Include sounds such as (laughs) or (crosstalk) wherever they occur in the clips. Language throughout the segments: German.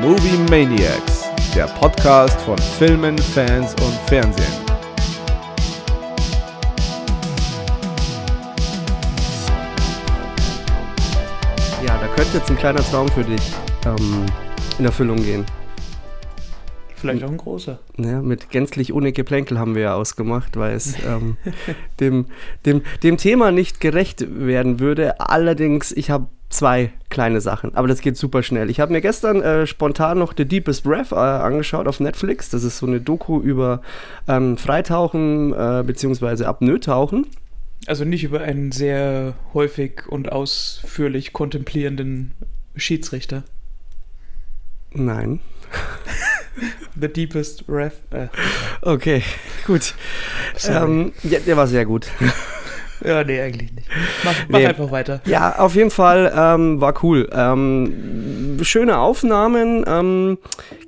Movie Maniacs, der Podcast von Filmen, Fans und Fernsehen. Ja, da könnte jetzt ein kleiner Traum für dich ähm, in Erfüllung gehen. Vielleicht auch ein großer. Ja, mit gänzlich ohne Geplänkel haben wir ja ausgemacht, weil es ähm, (laughs) dem, dem, dem Thema nicht gerecht werden würde. Allerdings, ich habe zwei kleine Sachen, aber das geht super schnell. Ich habe mir gestern äh, spontan noch The Deepest Breath äh, angeschaut auf Netflix. Das ist so eine Doku über ähm, Freitauchen äh, bzw. Apnoe-Tauchen. Also nicht über einen sehr häufig und ausführlich kontemplierenden Schiedsrichter. Nein. The Deepest Breath. Äh. Okay, gut. Ähm, ja, der war sehr gut. Ja, nee, eigentlich nicht. Mach, mach Nee. einfach weiter. Ja, auf jeden Fall ähm, war cool. Ähm, schöne Aufnahmen. Ähm,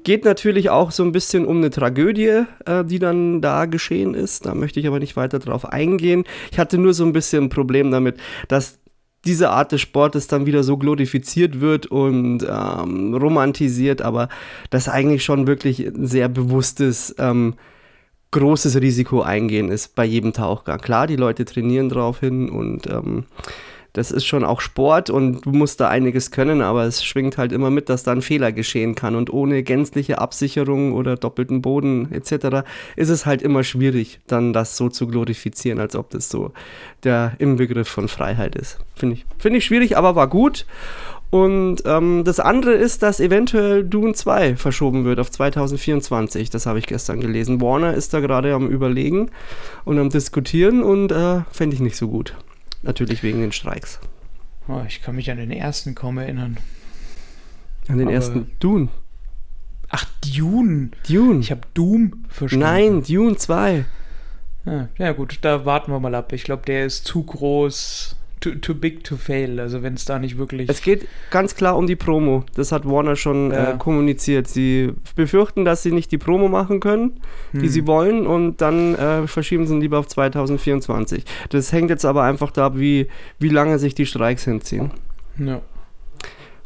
geht natürlich auch so ein bisschen um eine Tragödie, äh, die dann da geschehen ist. Da möchte ich aber nicht weiter drauf eingehen. Ich hatte nur so ein bisschen ein Problem damit, dass diese Art des Sportes dann wieder so glorifiziert wird und ähm, romantisiert, aber das eigentlich schon wirklich ein sehr bewusstes ähm, großes Risiko eingehen ist bei jedem Tauchgang. Klar, die Leute trainieren drauf hin und ähm, das ist schon auch Sport und du musst da einiges können, aber es schwingt halt immer mit, dass da ein Fehler geschehen kann und ohne gänzliche Absicherung oder doppelten Boden etc. ist es halt immer schwierig, dann das so zu glorifizieren, als ob das so der Inbegriff von Freiheit ist. Finde ich, finde ich schwierig, aber war gut. Und ähm, das andere ist, dass eventuell Dune 2 verschoben wird auf 2024. Das habe ich gestern gelesen. Warner ist da gerade am Überlegen und am Diskutieren und äh, fände ich nicht so gut. Natürlich wegen den Streiks. Oh, ich kann mich an den ersten kaum erinnern. An den Aber- ersten Dune. Ach, Dune. Dune. Ich habe Doom verstanden. Nein, Dune 2. Ja, ja, gut, da warten wir mal ab. Ich glaube, der ist zu groß, too, too big to fail. Also wenn es da nicht wirklich... Es geht ganz klar um die Promo. Das hat Warner schon Ja. äh, kommuniziert. Sie befürchten, dass sie nicht die Promo machen können, die Hm. sie wollen, und dann äh, verschieben sie ihn lieber auf 2024. Das hängt jetzt aber einfach da ab, wie, wie lange sich die Streiks hinziehen. Ja.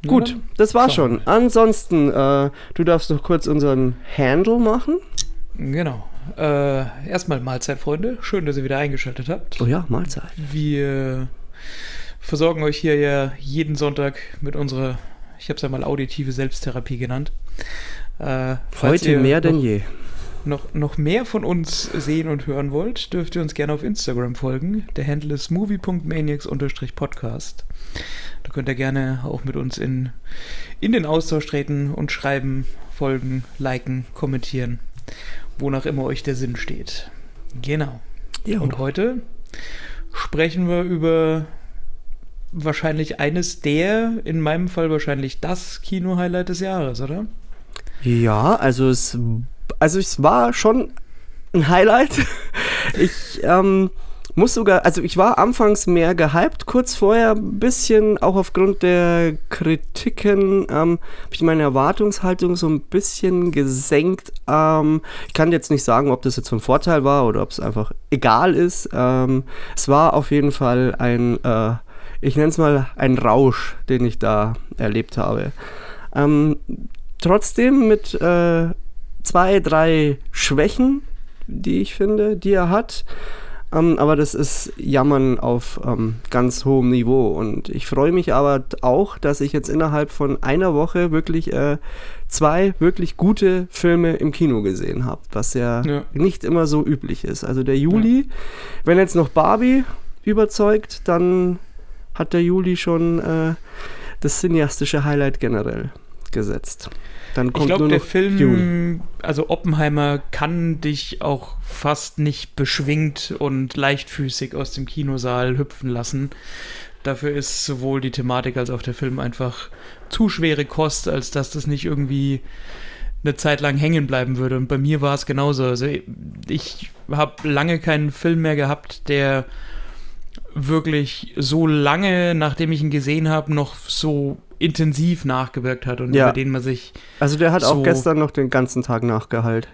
Gut, Ja, das war schon. Ansonsten, äh, du darfst noch kurz unseren Handle machen. Genau. Äh, erstmal Mahlzeit, Freunde. Schön, dass ihr wieder eingeschaltet habt. Oh ja, Mahlzeit. Wir versorgen euch hier ja jeden Sonntag mit unserer, ich habe es ja mal auditive Selbsttherapie genannt. Äh, Heute mehr denn je. Noch, noch mehr von uns sehen und hören wollt, dürft ihr uns gerne auf Instagram folgen. Der Handle ist movie.maniacs-podcast. Da könnt ihr gerne auch mit uns in, in den Austausch treten und schreiben, folgen, liken, kommentieren, wonach immer euch der Sinn steht. Genau. Ja, Und heute sprechen wir über wahrscheinlich eines der, in meinem Fall wahrscheinlich das Kino-Highlight des Jahres, oder? Ja, also es, also es war schon ein Highlight. (laughs) Ich ähm, muss sogar, also ich war anfangs mehr gehypt, kurz vorher ein bisschen, auch aufgrund der Kritiken, ähm, habe ich meine Erwartungshaltung so ein bisschen gesenkt. Ähm, ich kann jetzt nicht sagen, ob das jetzt von Vorteil war oder ob es einfach egal ist. Ähm, es war auf jeden Fall ein, äh, ich nenne es mal ein Rausch, den ich da erlebt habe. Ähm, trotzdem mit äh, zwei, drei Schwächen, die ich finde, die er hat. Ähm, aber das ist Jammern auf ähm, ganz hohem Niveau. Und ich freue mich aber auch, dass ich jetzt innerhalb von einer Woche wirklich äh, zwei wirklich gute Filme im Kino gesehen habe, was ja, Ja. nicht immer so üblich ist. Also der Juli, wenn jetzt noch Barbie überzeugt, dann hat der Juli schon äh, das cineastische Highlight generell gesetzt. Dann Ich kommt glaube, nur der Film, Dune. also Oppenheimer, kann dich auch fast nicht beschwingt und leichtfüßig aus dem Kinosaal hüpfen lassen. Dafür ist sowohl die Thematik als auch der Film einfach zu schwere Kost, als dass das nicht irgendwie eine Zeit lang hängen bleiben würde. Und bei mir war es genauso. Also ich habe lange keinen Film mehr gehabt, der wirklich so lange, nachdem ich ihn gesehen habe, noch so intensiv nachgewirkt hat und Ja. über den man sich Also der hat auch so- gestern noch den ganzen Tag nachgeheilt.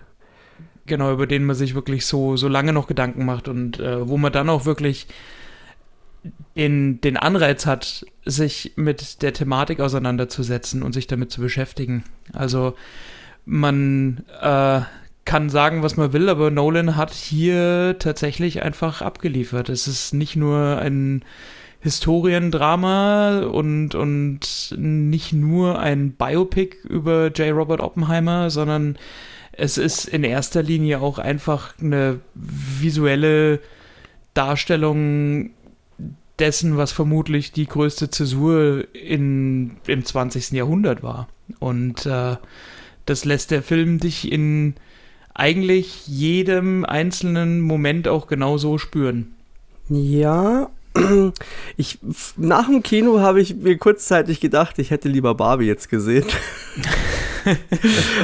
genau über den man sich wirklich so so lange noch Gedanken macht und äh, wo man dann auch wirklich den, den Anreiz hat, sich mit der Thematik auseinanderzusetzen und sich damit zu beschäftigen. Also man äh, kann sagen, was man will, aber Nolan hat hier tatsächlich einfach abgeliefert. Es ist nicht nur ein Historiendrama und, und nicht nur ein Biopic über J. Robert Oppenheimer, sondern es ist in erster Linie auch einfach eine visuelle Darstellung dessen, was vermutlich die größte Zäsur in, im 20. Jahrhundert war. Und äh, das lässt der Film dich in eigentlich jedem einzelnen Moment auch genau so spüren. Ja, (clears throat) ich, nach dem Kino habe ich mir kurzzeitig gedacht, ich hätte lieber Barbie jetzt gesehen. (laughs)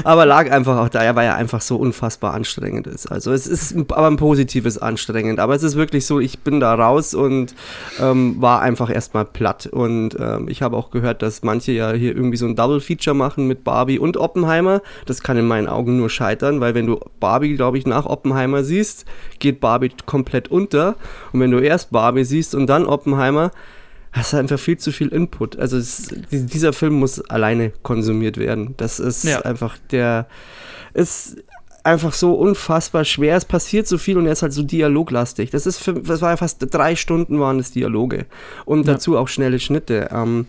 aber lag einfach auch da, weil er einfach so unfassbar anstrengend ist. Also es ist aber ein positives anstrengend. Aber es ist wirklich so, ich bin da raus und ähm, war einfach erstmal platt. Und ähm, ich habe auch gehört, dass manche ja hier irgendwie so ein Double Feature machen mit Barbie und Oppenheimer. Das kann in meinen Augen nur scheitern, weil wenn du Barbie, glaube ich, nach Oppenheimer siehst, geht Barbie komplett unter. Und wenn du erst Barbie siehst und dann Oppenheimer, hast du einfach viel zu viel Input. Also es, dieser Film muss alleine konsumiert werden. Das ist ja. einfach der ist einfach so unfassbar schwer. Es passiert so viel und er ist halt so dialoglastig. Das ist für, das war ja fast drei Stunden waren es Dialoge und ja. dazu auch schnelle Schnitte. Ähm,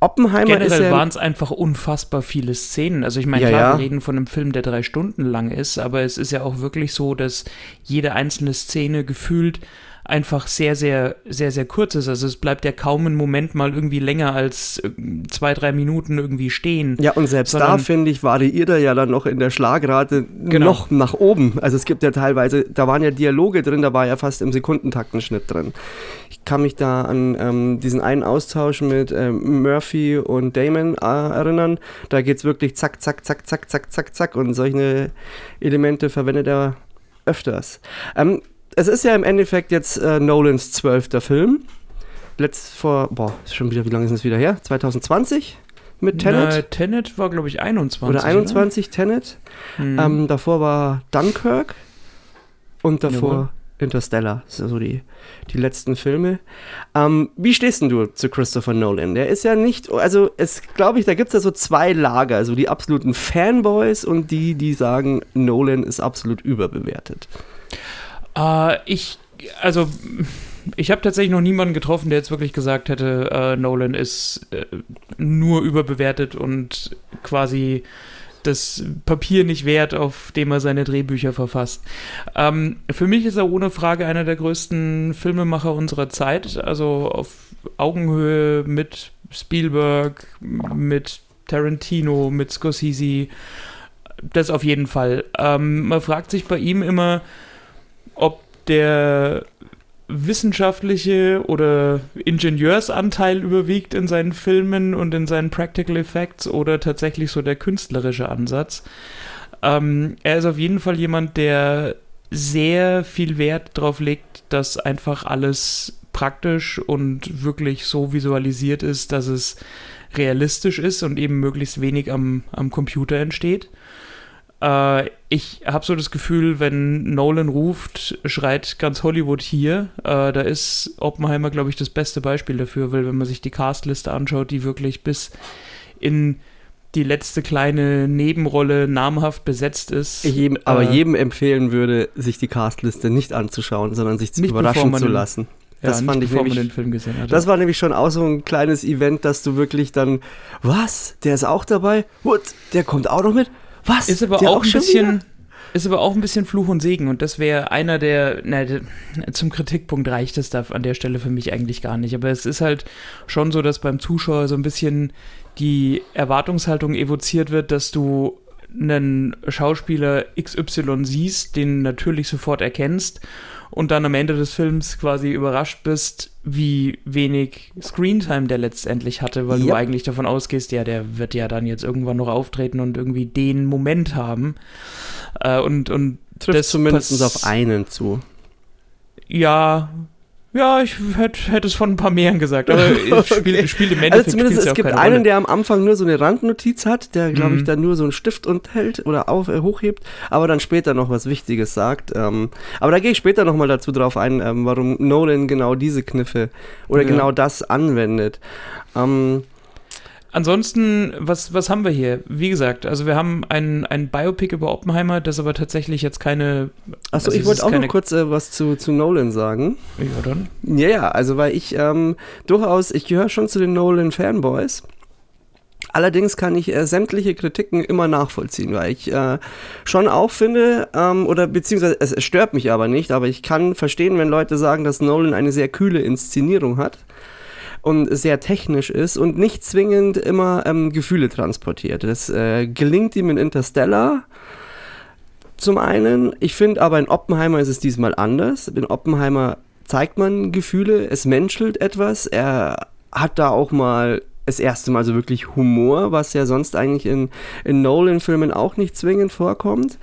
Oppenheimer Generell ja waren es einfach unfassbar viele Szenen. Also ich meine, ja, klar, ja. wir reden von einem Film, der drei Stunden lang ist, aber es ist ja auch wirklich so, dass jede einzelne Szene gefühlt einfach sehr, sehr, sehr, sehr kurz ist. Also es bleibt ja kaum ein Moment mal irgendwie länger als äh, zwei, drei Minuten irgendwie stehen. Ja, und selbst Sondern, da, finde ich, variiert er ja dann noch in der Schlagrate genau. noch nach oben. Also es gibt ja teilweise, da waren ja Dialoge drin, da war ja fast im Sekundentaktenschnitt drin. Ich kann mich da an ähm, diesen einen Austausch mit ähm, Murphy und Damon äh, erinnern. Da geht es wirklich zack, zack, zack, zack, zack, zack, zack und solche Elemente verwendet er öfters. Ähm, es ist ja im Endeffekt jetzt äh, Nolans zwölfter Film. Letzt vor, boah, schon wieder, wie lange ist es wieder her? 2020 mit Tenet? Na, Tenet war, glaube ich, 21. Oder 21 oder? Tenet. Hm. Ähm, davor war Dunkirk und davor Jawohl. Interstellar. Das sind so die, die letzten Filme. Ähm, wie stehst denn du zu Christopher Nolan? Der ist ja nicht, also es glaube ich, da gibt es ja so zwei Lager, also die absoluten Fanboys und die, die sagen, Nolan ist absolut überbewertet. Äh, ich, also, ich habe tatsächlich noch niemanden getroffen, der jetzt wirklich gesagt hätte, äh, Nolan ist äh, nur überbewertet und quasi das Papier nicht wert, auf dem er seine Drehbücher verfasst. Ähm, für mich ist er ohne Frage einer der größten Filmemacher unserer Zeit, also auf Augenhöhe mit Spielberg, mit Tarantino, mit Scorsese. Das auf jeden Fall. Ähm, man fragt sich bei ihm immer, ob der wissenschaftliche oder Ingenieursanteil überwiegt in seinen Filmen und in seinen Practical Effects oder tatsächlich so der künstlerische Ansatz. Ähm, er ist auf jeden Fall jemand, der sehr viel Wert darauf legt, dass einfach alles praktisch und wirklich so visualisiert ist, dass es realistisch ist und eben möglichst wenig am, am Computer entsteht. Äh, ich habe so das Gefühl, wenn Nolan ruft, schreit ganz Hollywood hier. Äh, da ist Oppenheimer, glaube ich, das beste Beispiel dafür, weil wenn man sich die Castliste anschaut, die wirklich bis in die letzte kleine Nebenrolle namhaft besetzt ist. Jedem, aber äh, jedem empfehlen würde, sich die Castliste nicht anzuschauen, sondern sich überraschen zu lassen. Das ja, fand ich nämlich. Das war nämlich schon auch so ein kleines Event, dass du wirklich dann, was? Der ist auch dabei? What? Der kommt auch noch mit? Was? Ist aber auch, auch ein bisschen. Ist aber auch ein bisschen Fluch und Segen und das wäre einer der, na, zum Kritikpunkt reicht es da an der Stelle für mich eigentlich gar nicht. Aber es ist halt schon so, dass beim Zuschauer so ein bisschen die Erwartungshaltung evoziert wird, dass du einen Schauspieler XY siehst, den natürlich sofort erkennst und dann am Ende des Films quasi überrascht bist, wie wenig Screentime der letztendlich hatte, weil ja. du eigentlich davon ausgehst, ja, der wird ja dann jetzt irgendwann noch auftreten und irgendwie den Moment haben. Äh, und, und trifft zumindest auf einen zu. Ja, Ja, ich hätte hätt es von ein paar mehreren gesagt, aber (laughs) spielt, Okay. spielt im Also Endeffekt zumindest spielt's ja es gibt einen, Rolle. der am Anfang nur so eine Randnotiz hat, der, glaube ich, Mhm. dann nur so einen Stift und hält oder auf, äh, hochhebt, aber dann später noch was Wichtiges sagt. Ähm, aber da gehe ich später nochmal dazu drauf ein, ähm, warum Nolan genau diese Kniffe oder Ja. genau das anwendet. Ähm, Ansonsten, was, was haben wir hier? Wie gesagt, also wir haben ein, ein Biopic über Oppenheimer, das aber tatsächlich jetzt keine. achso, also ich wollte auch noch kurz äh, was zu, zu Nolan sagen. Ja, dann. Ja, ja, also weil ich ähm, durchaus, ich gehöre schon zu den Nolan-Fanboys. Allerdings kann ich äh, sämtliche Kritiken immer nachvollziehen, weil ich äh, schon auch finde, ähm, oder beziehungsweise es, es stört mich aber nicht, aber ich kann verstehen, wenn Leute sagen, dass Nolan eine sehr kühle Inszenierung hat und sehr technisch ist und nicht zwingend immer ähm, Gefühle transportiert. Das äh, gelingt ihm in Interstellar zum einen. Ich finde aber in Oppenheimer ist es diesmal anders. In Oppenheimer zeigt man Gefühle, es menschelt etwas. Er hat da auch mal das erste Mal so wirklich Humor, was ja sonst eigentlich in, in Nolan-Filmen auch nicht zwingend vorkommt.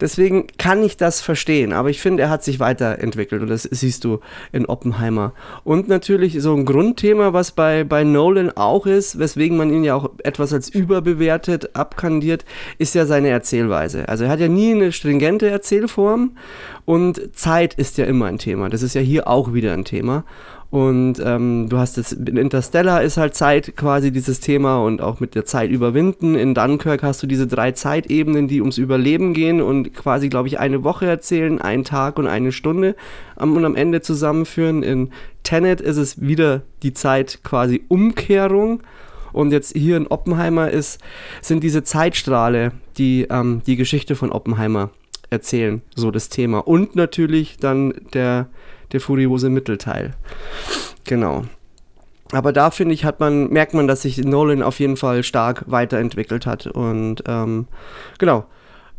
Deswegen kann ich das verstehen, aber ich finde, er hat sich weiterentwickelt und das siehst du in Oppenheimer. Und natürlich so ein Grundthema, was bei, bei Nolan auch ist, weswegen man ihn ja auch etwas als überbewertet abkandiert, ist ja seine Erzählweise. Also er hat ja nie eine stringente Erzählform und Zeit ist ja immer ein Thema. Das ist ja hier auch wieder ein Thema. Und ähm, du hast jetzt, in Interstellar ist halt Zeit quasi dieses Thema und auch mit der Zeit überwinden. In Dunkirk hast du diese drei Zeitebenen, die ums Überleben gehen und quasi, glaube ich, eine Woche erzählen, einen Tag und eine Stunde am, und am Ende zusammenführen. In Tenet ist es wieder die Zeit quasi Umkehrung. Und jetzt hier in Oppenheimer ist, sind diese Zeitstrahle, die ähm, die Geschichte von Oppenheimer erzählen, so das Thema. Und natürlich dann der, der furiose Mittelteil. Genau. Aber da finde ich, hat man, merkt man, dass sich Nolan auf jeden Fall stark weiterentwickelt hat. Und ähm, genau.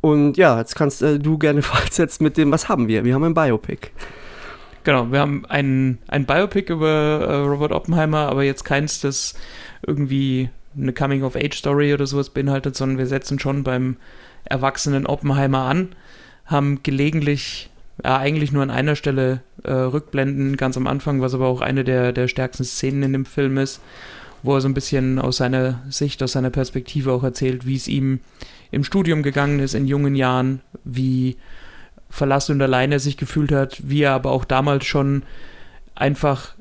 Und ja, jetzt kannst äh, du gerne (laughs) fortsetzen mit dem, was haben wir? Wir haben ein Biopic. Genau, wir haben ein, ein Biopic über äh, Robert Oppenheimer, aber jetzt keins, das irgendwie eine Coming-of-Age-Story oder sowas beinhaltet, sondern wir setzen schon beim erwachsenen Oppenheimer an, haben gelegentlich, ja, eigentlich nur an einer Stelle äh, Rückblenden ganz am Anfang, was aber auch eine der, der stärksten Szenen in dem Film ist, wo er so ein bisschen aus seiner Sicht, aus seiner Perspektive auch erzählt, wie es ihm im Studium gegangen ist in jungen Jahren, wie verlassen und alleine er sich gefühlt hat, wie er aber auch damals schon einfach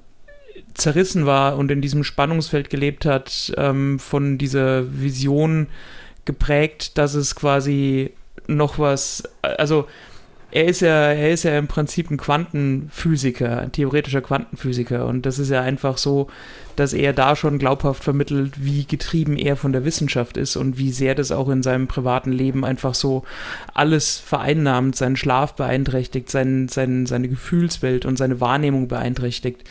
zerrissen war und in diesem Spannungsfeld gelebt hat, ähm, von dieser Vision geprägt, dass es quasi noch was, also er ist ja, er ist ja im Prinzip ein Quantenphysiker, ein theoretischer Quantenphysiker. Und das ist ja einfach so, dass er da schon glaubhaft vermittelt, wie getrieben er von der Wissenschaft ist und wie sehr das auch in seinem privaten Leben einfach so alles vereinnahmt, seinen Schlaf beeinträchtigt, sein, sein, seine Gefühlswelt und seine Wahrnehmung beeinträchtigt,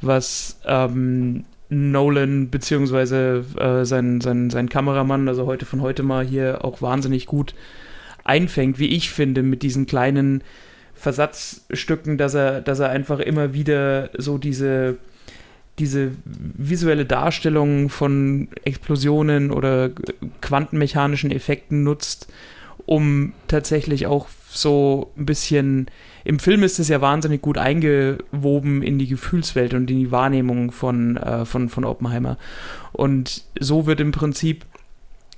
was ähm, Nolan beziehungsweise äh, sein, sein, sein Kameramann, also heute von heute mal hier auch wahnsinnig gut einfängt, wie ich finde, mit diesen kleinen Versatzstücken, dass er, dass er einfach immer wieder so diese, diese visuelle Darstellung von Explosionen oder quantenmechanischen Effekten nutzt, um tatsächlich auch so ein bisschen, im Film ist es ja wahnsinnig gut eingewoben in die Gefühlswelt und in die Wahrnehmung von, äh, von, von Oppenheimer. Und so wird im Prinzip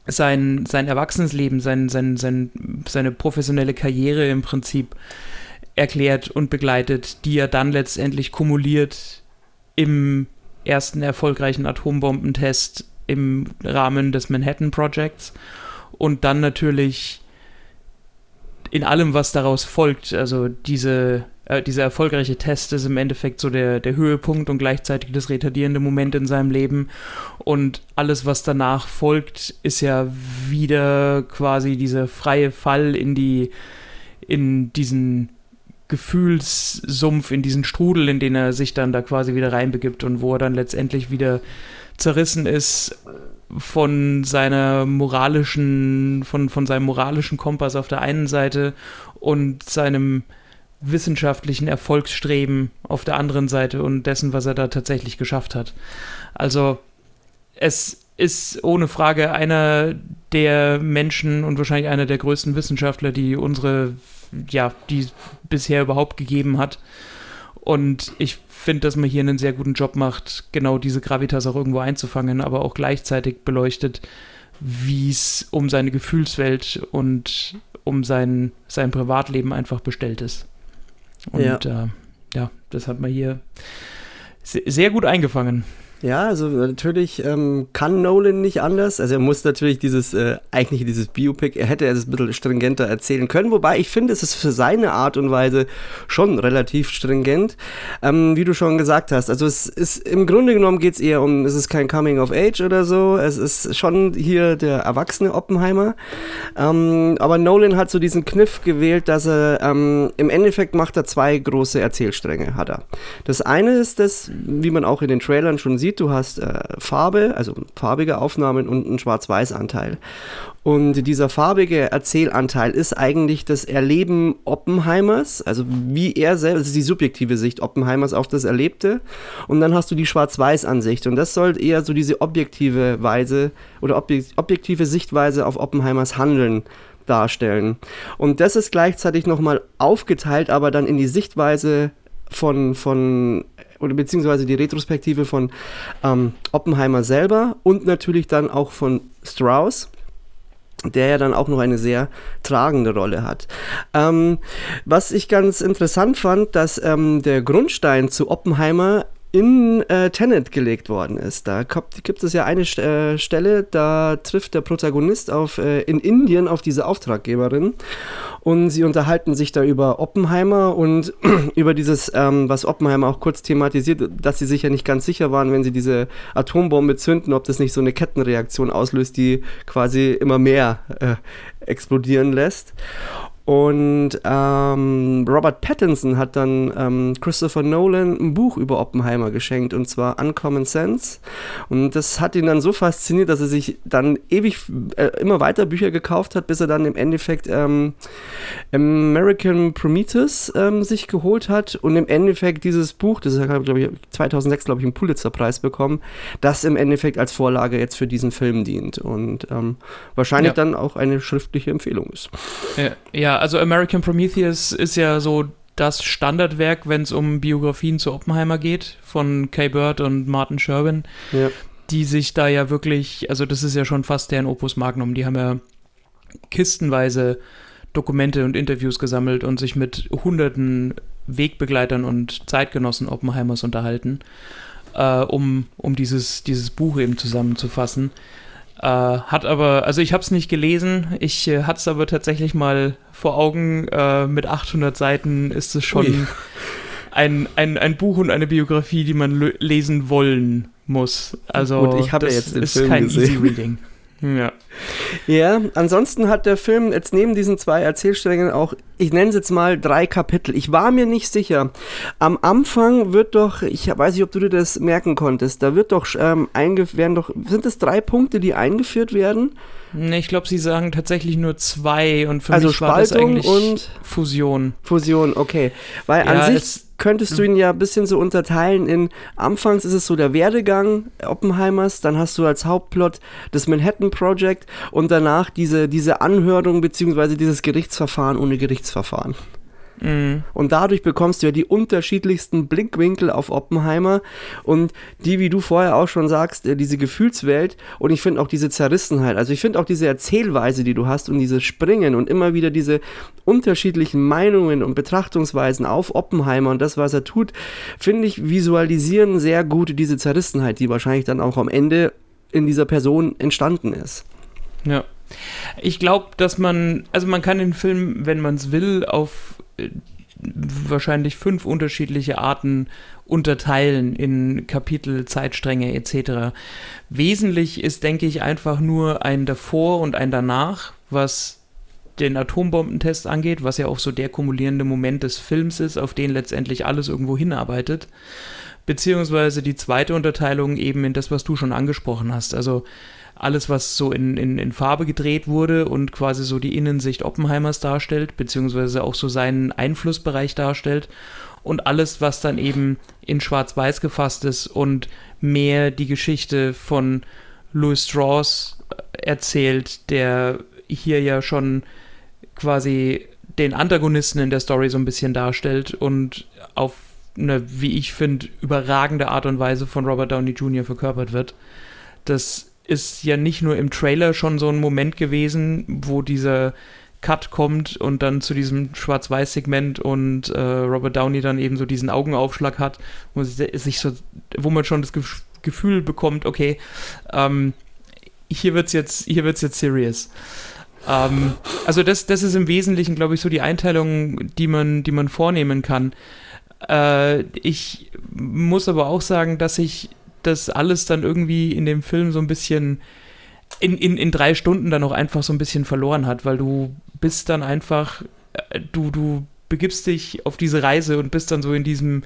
sein, sein Erwachsenenleben, sein, sein, sein, seine professionelle Karriere im Prinzip erklärt und begleitet, die er dann letztendlich kumuliert im ersten erfolgreichen Atombombentest im Rahmen des Manhattan Projects und dann natürlich in allem, was daraus folgt, also diese, äh, dieser erfolgreiche Test ist im Endeffekt so der, der Höhepunkt und gleichzeitig das retardierende Moment in seinem Leben. Und alles, was danach folgt, ist ja wieder quasi dieser freie Fall in die, in diesen Gefühlssumpf, in diesen Strudel, in den er sich dann da quasi wieder reinbegibt und wo er dann letztendlich wieder zerrissen ist von seiner moralischen, von, von seinem moralischen Kompass auf der einen Seite und seinem wissenschaftlichen Erfolgsstreben auf der anderen Seite und dessen, was er da tatsächlich geschafft hat. Also es ist ohne Frage einer der Menschen und wahrscheinlich einer der größten Wissenschaftler, die unsere, ja, die bisher überhaupt gegeben hat. Und ich finde, dass man hier einen sehr guten Job macht, genau diese Gravitas auch irgendwo einzufangen, aber auch gleichzeitig beleuchtet, wie es um seine Gefühlswelt und um sein, sein Privatleben einfach bestellt ist. Und ja, äh, ja das hat man hier sehr gut eingefangen. Ja, also natürlich ähm, kann Nolan nicht anders. Also er muss natürlich dieses, äh, eigentlich dieses Biopic, er hätte es ein bisschen stringenter erzählen können, wobei ich finde, es ist für seine Art und Weise schon relativ stringent. Ähm, wie du schon gesagt hast, also es ist im Grunde genommen geht es eher um, es ist kein Coming of Age oder so, es ist schon hier der erwachsene Oppenheimer. Ähm, aber Nolan hat so diesen Kniff gewählt, dass er ähm, im Endeffekt macht er zwei große Erzählstränge, hat er. Das eine ist das, wie man auch in den Trailern schon sieht, sieht, du hast äh, Farbe, also farbige Aufnahmen und einen Schwarz-Weiß-Anteil. Und dieser farbige Erzählanteil ist eigentlich das Erleben Oppenheimers, also wie er selbst, also die subjektive Sicht Oppenheimers auf das Erlebte. Und dann hast du die Schwarz-Weiß-Ansicht. Und das soll eher so diese objektive Weise oder objektive Sichtweise auf Oppenheimers Handeln darstellen. Und das ist gleichzeitig nochmal aufgeteilt, aber dann in die Sichtweise von, von oder beziehungsweise die Retrospektive von ähm, Oppenheimer selber und natürlich dann auch von Strauss der ja dann auch noch eine sehr tragende Rolle hat. Ähm, was ich ganz interessant fand, dass ähm, der Grundstein zu Oppenheimer in äh, Tenet gelegt worden ist. Da gibt es ja eine äh, Stelle, da trifft der Protagonist auf, äh, in Indien auf diese Auftraggeberin und sie unterhalten sich da über Oppenheimer und (clears throat) über dieses, ähm, was Oppenheimer auch kurz thematisiert, dass sie sich ja nicht ganz sicher waren, wenn sie diese Atombombe zünden, ob das nicht so eine Kettenreaktion auslöst, die quasi immer mehr äh, explodieren lässt. Und ähm, Robert Pattinson hat dann ähm, Christopher Nolan ein Buch über Oppenheimer geschenkt, und zwar Uncommon Sense. Und das hat ihn dann so fasziniert, dass er sich dann ewig äh, immer weiter Bücher gekauft hat, bis er dann im Endeffekt ähm, American Prometheus ähm, sich geholt hat und im Endeffekt dieses Buch, das hat, glaube ich, 2006, glaube ich, einen Pulitzer-Preis bekommen, das im Endeffekt als Vorlage jetzt für diesen Film dient und ähm, wahrscheinlich ja. dann auch eine schriftliche Empfehlung ist. Ja, ja also American Prometheus ist ja so das Standardwerk, wenn es um Biografien zu Oppenheimer geht, von Kay Bird und Martin Sherwin, ja. die sich da ja wirklich, also das ist ja schon fast deren Opus Magnum, die haben ja kistenweise Dokumente und Interviews gesammelt und sich mit hunderten Wegbegleitern und Zeitgenossen Oppenheimers unterhalten, äh, um, um dieses, dieses Buch eben zusammenzufassen. Äh, hat aber, also ich habe es nicht gelesen, ich äh, hatte es aber tatsächlich mal vor Augen. Äh, mit 800 Seiten ist es schon ein, ein, ein Buch und eine Biografie, die man lesen wollen muss. Also Gut, ich habe ja jetzt den ist Film kein gesehen. Easy Reading. Ja. Ja, ansonsten hat der Film jetzt neben diesen zwei Erzählsträngen auch, ich nenne es jetzt mal drei Kapitel. Ich war mir nicht sicher. Am Anfang wird doch, ich weiß nicht, ob du dir das merken konntest, da wird doch ähm, werden doch, sind es drei Punkte, die eingeführt werden? Nee, ich glaube, sie sagen tatsächlich nur zwei und für also mich Spaltung war das eigentlich und Fusion. Fusion, okay. Weil ja, an sich könntest du ihn ja ein bisschen so unterteilen in, anfangs ist es so der Werdegang Oppenheimers, dann hast du als Hauptplot das Manhattan Project und danach diese, diese Anhörung bzw. dieses Gerichtsverfahren ohne Gerichtsverfahren. Mhm. Und dadurch bekommst du ja die unterschiedlichsten Blickwinkel auf Oppenheimer und die, wie du vorher auch schon sagst, äh, diese Gefühlswelt und ich finde auch diese Zerrissenheit. Also ich finde auch diese Erzählweise, die du hast und dieses Springen und immer wieder diese unterschiedlichen Meinungen und Betrachtungsweisen auf Oppenheimer und das, was er tut, finde ich visualisieren sehr gut diese Zerrissenheit, die wahrscheinlich dann auch am Ende in dieser Person entstanden ist. Ja. Ich glaube, dass man, also man kann den Film, wenn man es will, auf wahrscheinlich fünf unterschiedliche Arten unterteilen in Kapitel, Zeitstränge etc. Wesentlich ist, denke ich, einfach nur ein davor und ein danach, was den Atombombentest angeht, was ja auch so der kumulierende Moment des Films ist, auf den letztendlich alles irgendwo hinarbeitet. Beziehungsweise die zweite Unterteilung eben in das, was du schon angesprochen hast. Also alles, was so in, in, in Farbe gedreht wurde und quasi so die Innensicht Oppenheimers darstellt, beziehungsweise auch so seinen Einflussbereich darstellt. Und alles, was dann eben in Schwarz-Weiß gefasst ist und mehr die Geschichte von Louis Strauss erzählt, der hier ja schon quasi den Antagonisten in der Story so ein bisschen darstellt und auf eine, wie ich finde, überragende Art und Weise von Robert Downey Jr. verkörpert wird. Das ist ja nicht nur im Trailer schon so ein Moment gewesen, wo dieser Cut kommt und dann zu diesem Schwarz-Weiß-Segment und äh, Robert Downey dann eben so diesen Augenaufschlag hat, wo, sich so, wo man schon das Gefühl bekommt, okay, ähm, hier wird's jetzt, hier wird's jetzt serious. Ähm, also das, das ist im Wesentlichen, glaube ich, so die Einteilung, die man, die man vornehmen kann. Äh, ich muss aber auch sagen, dass ich das alles dann irgendwie in dem Film so ein bisschen in, in, in drei Stunden dann auch einfach so ein bisschen verloren hat, weil du bist dann einfach, äh, du, du begibst dich auf diese Reise und bist dann so in diesem,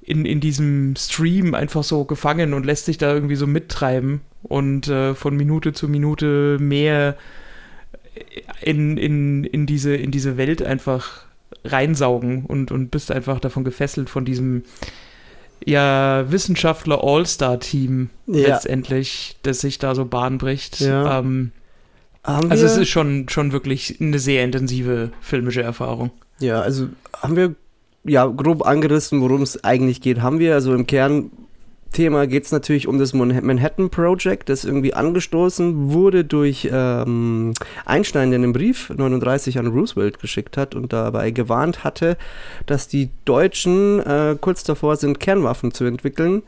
in, in diesem Stream einfach so gefangen und lässt sich da irgendwie so mittreiben und äh, von Minute zu Minute mehr in, in, in, diese, in diese Welt einfach reinsaugen und, und bist einfach davon gefesselt von diesem ja, Wissenschaftler All-Star-Team ja. letztendlich, das sich da so Bahn bricht. Ja. Ähm, also es ist schon, schon wirklich eine sehr intensive filmische Erfahrung. Ja, also haben wir ja grob angerissen, worum es eigentlich geht. Haben wir also im Kern Thema geht es natürlich um das Manhattan Project, das irgendwie angestoßen wurde durch ähm, Einstein, der einen Brief 39 an Roosevelt geschickt hat und dabei gewarnt hatte, dass die Deutschen äh, kurz davor sind, Kernwaffen zu entwickeln.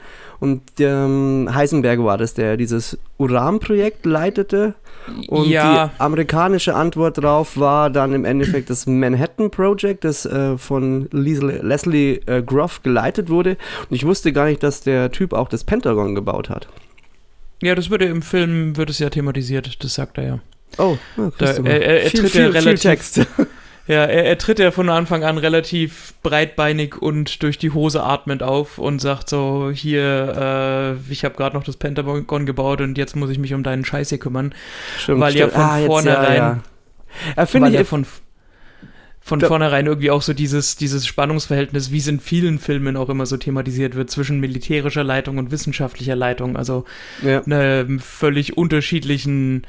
Und ähm, Heisenberg war das, der dieses Uran-Projekt leitete. Und ja. die amerikanische Antwort darauf war dann im Endeffekt das Manhattan Project, das äh, von Leslie, Leslie äh, Groff geleitet wurde. Und ich wusste gar nicht, dass der Typ auch das Pentagon gebaut hat. Ja, das würde im Film, wird es ja thematisiert, das sagt er ja. Oh, ja, da, er, er, er, viel, tritt viel, ja relativ, viel Text. (laughs) Ja, er, er, tritt ja von Anfang an relativ breitbeinig und durch die Hose atmend auf und sagt so, hier, äh, ich habe gerade noch das Pentagon gebaut und jetzt muss ich mich um deinen Scheiß hier kümmern. Stimmt, weil stimmt. ja von ah, vornherein, ja, ja. weil ja von, von vornherein irgendwie auch so dieses, dieses Spannungsverhältnis, wie es in vielen Filmen auch immer so thematisiert wird, zwischen militärischer Leitung und wissenschaftlicher Leitung. Also ja. eine völlig unterschiedlichen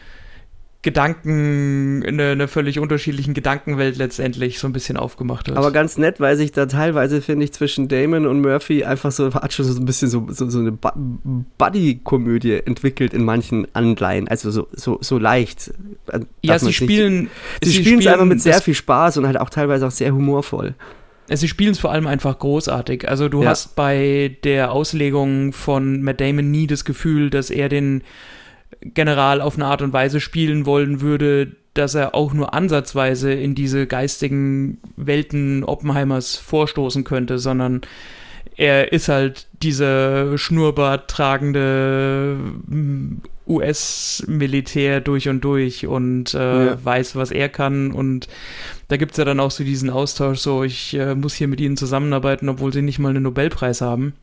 Gedanken, in eine, eine, völlig unterschiedlichen Gedankenwelt letztendlich so ein bisschen aufgemacht wird. Aber ganz nett, weil sich da teilweise, finde ich, zwischen Damon und Murphy einfach so, hat schon so ein bisschen so, so, so eine Buddy-Komödie entwickelt in manchen Anleihen. Also so, so, so leicht. Äh, ja, sie spielen. Sie, sie spielen es einfach mit sehr viel Spaß und halt auch teilweise auch sehr humorvoll. Sie spielen es vor allem einfach großartig. Also du ja. hast bei der Auslegung von Matt Damon nie das Gefühl, dass er den General auf eine Art und Weise spielen wollen würde, dass er auch nur ansatzweise in diese geistigen Welten Oppenheimers vorstoßen könnte, sondern er ist halt dieser Schnurrbart tragende mm, US-Militär durch und durch und äh, ja. weiß, was er kann. Und da gibt es ja dann auch so diesen Austausch, so ich äh, muss hier mit ihnen zusammenarbeiten, obwohl sie nicht mal einen Nobelpreis haben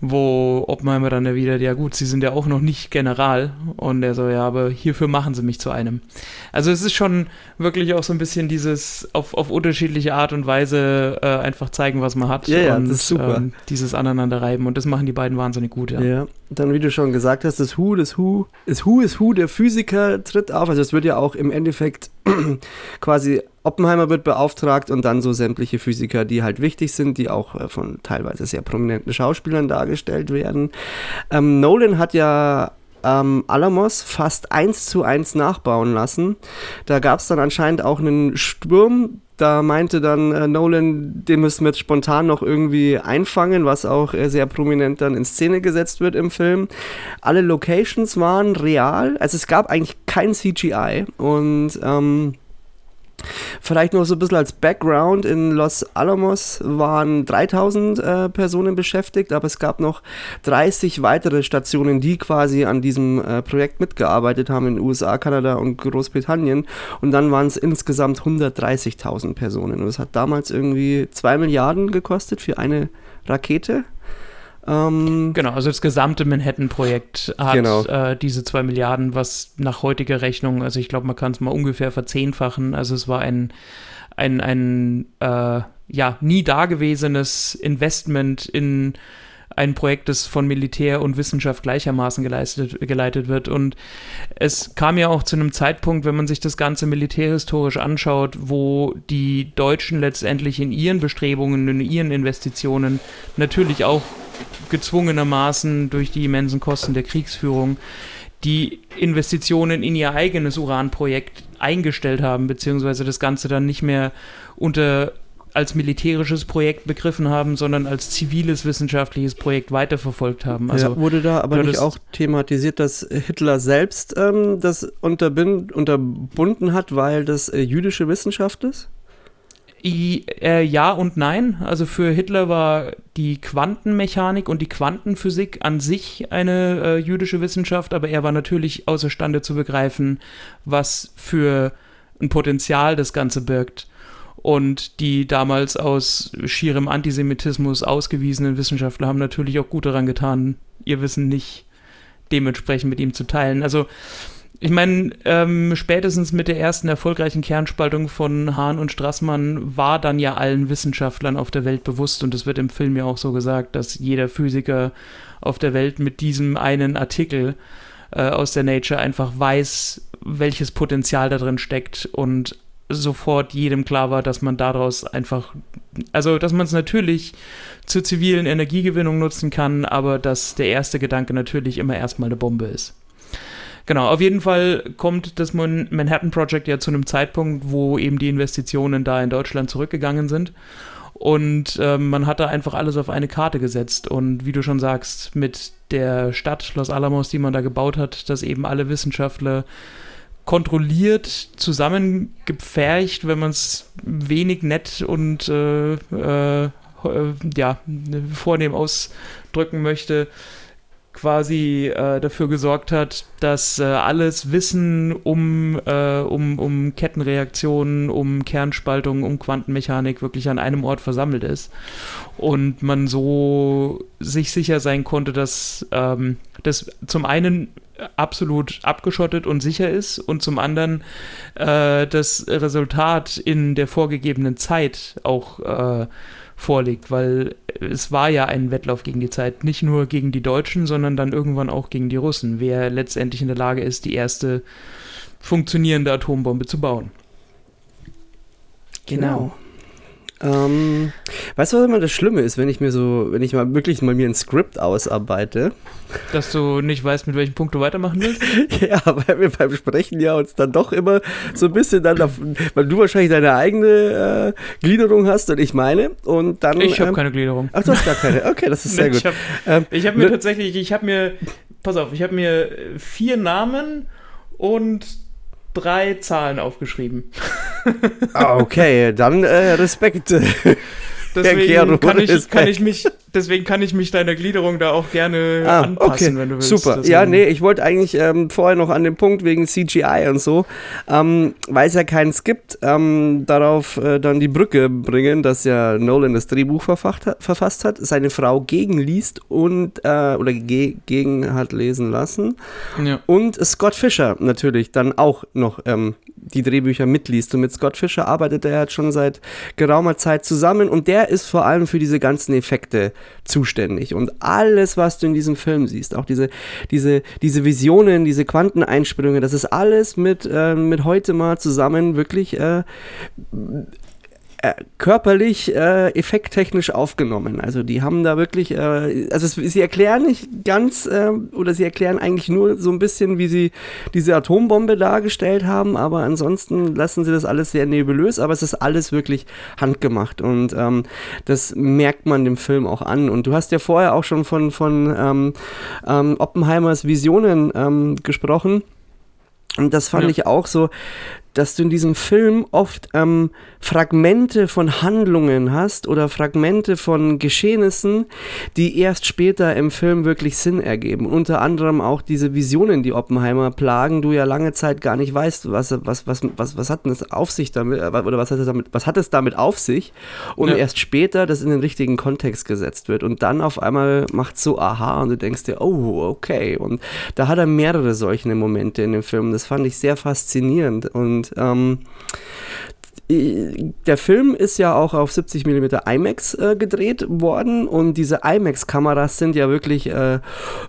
wo Oppenheimer dann wieder, ja gut, sie sind ja auch noch nicht General. Und er so, ja, aber hierfür machen sie mich zu einem. Also es ist schon wirklich auch so ein bisschen dieses auf, auf unterschiedliche Art und Weise äh, einfach zeigen, was man hat. Ja, ja, und, das ist super. Ähm, dieses Aneinanderreiben. Und das machen die beiden wahnsinnig gut, ja. Ja, dann wie du schon gesagt hast, das Who, das Who, das Who ist Who, der Physiker tritt auf. Also es wird ja auch im Endeffekt (clears throat) quasi Oppenheimer wird beauftragt und dann so sämtliche Physiker, die halt wichtig sind, die auch äh, von teilweise sehr prominenten Schauspielern dargestellt werden. Ähm, Nolan hat ja ähm, Alamos fast eins zu eins nachbauen lassen. Da gab es dann anscheinend auch einen Sturm. Da meinte dann äh, Nolan, den müssen wir jetzt spontan noch irgendwie einfangen, was auch äh, sehr prominent dann in Szene gesetzt wird im Film. Alle Locations waren real, also es gab eigentlich kein CGI und ähm, Vielleicht noch so ein bisschen als Background, in Los Alamos waren 3000 äh, Personen beschäftigt, aber es gab noch 30 weitere Stationen, die quasi an diesem äh, Projekt mitgearbeitet haben in den USA, Kanada und Großbritannien. Und dann waren es insgesamt 130.000 Personen. Und es hat damals irgendwie 2 Milliarden gekostet für eine Rakete. Ähm, genau, also das gesamte Manhattan-Projekt hat genau. äh, diese zwei Milliarden, was nach heutiger Rechnung, also ich glaube, man kann es mal ungefähr verzehnfachen. Also es war ein, ein, ein äh, ja, nie dagewesenes Investment in ein Projekt, das von Militär und Wissenschaft gleichermaßen geleistet, geleitet wird. Und es kam ja auch zu einem Zeitpunkt, wenn man sich das Ganze militärhistorisch anschaut, wo die Deutschen letztendlich in ihren Bestrebungen, in ihren Investitionen natürlich auch gezwungenermaßen durch die immensen Kosten der Kriegsführung die Investitionen in ihr eigenes Uranprojekt eingestellt haben, beziehungsweise das Ganze dann nicht mehr unter als militärisches Projekt begriffen haben, sondern als ziviles wissenschaftliches Projekt weiterverfolgt haben. Also ja, wurde da aber nicht auch thematisiert, dass Hitler selbst ähm, das unterbunden hat, weil das äh, jüdische Wissenschaft ist? Äh, ja und nein. Also für Hitler war die Quantenmechanik und die Quantenphysik an sich eine äh, jüdische Wissenschaft, aber er war natürlich außerstande zu begreifen, was für ein Potenzial das Ganze birgt. Und die damals aus schierem Antisemitismus ausgewiesenen Wissenschaftler haben natürlich auch gut daran getan, ihr Wissen nicht dementsprechend mit ihm zu teilen. Also ich meine, ähm, spätestens mit der ersten erfolgreichen Kernspaltung von Hahn und Strassmann war dann ja allen Wissenschaftlern auf der Welt bewusst, und es wird im Film ja auch so gesagt, dass jeder Physiker auf der Welt mit diesem einen Artikel äh, aus der Nature einfach weiß, welches Potenzial da drin steckt und sofort jedem klar war, dass man daraus einfach, also dass man es natürlich zur zivilen Energiegewinnung nutzen kann, aber dass der erste Gedanke natürlich immer erstmal eine Bombe ist. Genau, auf jeden Fall kommt das Manhattan Project ja zu einem Zeitpunkt, wo eben die Investitionen da in Deutschland zurückgegangen sind. Und äh, man hat da einfach alles auf eine Karte gesetzt. Und wie du schon sagst, mit der Stadt Los Alamos, die man da gebaut hat, dass eben alle Wissenschaftler kontrolliert zusammengepfercht, wenn man es wenig nett und äh, äh, ja, vornehm ausdrücken möchte, quasi äh, dafür gesorgt hat, dass äh, alles Wissen um, äh, um, um Kettenreaktionen, um Kernspaltung, um Quantenmechanik wirklich an einem Ort versammelt ist. Und man so sich sicher sein konnte, dass ähm, das zum einen absolut abgeschottet und sicher ist und zum anderen äh, das Resultat in der vorgegebenen Zeit auch vorliegt, weil es war ja ein Wettlauf gegen die Zeit, nicht nur gegen die Deutschen, sondern dann irgendwann auch gegen die Russen, wer letztendlich in der Lage ist, die erste funktionierende Atombombe zu bauen. Genau. Ähm, weißt du, was immer das Schlimme ist, wenn ich mir so, wenn ich mal wirklich mal mir ein Skript ausarbeite? Dass du nicht weißt, mit welchem Punkt du weitermachen willst? (laughs) ja, weil wir beim Sprechen ja uns dann doch immer so ein bisschen dann, auf, weil du wahrscheinlich deine eigene äh, Gliederung hast und ich meine und dann. Ich habe ähm, keine Gliederung. Ach, du hast gar keine. Okay, das ist (laughs) sehr gut. Ich habe ähm, hab mir ne tatsächlich, ich habe mir, pass auf, ich habe mir vier Namen und drei Zahlen aufgeschrieben. Ah, okay, dann äh, Respekt. (laughs) Deswegen kann ich, kann ich mich deswegen kann ich mich deiner Gliederung da auch gerne ah, anpassen, okay. wenn du willst. Super. Deswegen. Ja, nee, ich wollte eigentlich ähm, vorher noch an dem Punkt wegen CGI und so, ähm, weil es ja keinen gibt, ähm, darauf äh, dann die Brücke bringen, dass ja Nolan das Drehbuch hat, verfasst hat, seine Frau gegenliest und äh, oder ge gegen hat lesen lassen. Ja. Und Scott Fischer natürlich dann auch noch ähm, die Drehbücher mitliest. Und mit Scott Fischer arbeitet er jetzt schon seit geraumer Zeit zusammen und der ist vor allem für diese ganzen Effekte zuständig. Und alles, was du in diesem Film siehst, auch diese, diese, diese Visionen, diese Quanteneinspielungen, das ist alles mit, äh, mit heute mal zusammen wirklich äh, äh, körperlich äh, effekttechnisch aufgenommen. Also die haben da wirklich, äh, also es, sie erklären nicht ganz äh, oder sie erklären eigentlich nur so ein bisschen, wie sie diese Atombombe dargestellt haben, aber ansonsten lassen sie das alles sehr nebulös, aber es ist alles wirklich handgemacht und ähm, das merkt man dem Film auch an. Und du hast ja vorher auch schon von, von ähm, ähm, Oppenheimers Visionen ähm, gesprochen. Und das fand ja. ich auch so, dass du in diesem Film oft ähm, Fragmente von Handlungen hast oder Fragmente von Geschehnissen, die erst später im Film wirklich Sinn ergeben. Unter anderem auch diese Visionen, die Oppenheimer plagen, du ja lange Zeit gar nicht weißt, was, was, was, was, was hat denn das auf sich damit, äh, oder was hat es damit, was hat es damit auf sich? Und ja. erst später das in den richtigen Kontext gesetzt wird. Und dann auf einmal macht so aha und du denkst dir, oh, okay. Und da hat er mehrere solche Momente in dem Film. Das fand ich sehr faszinierend. Und ähm, der Film ist ja auch auf 70 mm IMAX äh, gedreht worden und diese IMAX-Kameras sind ja wirklich äh,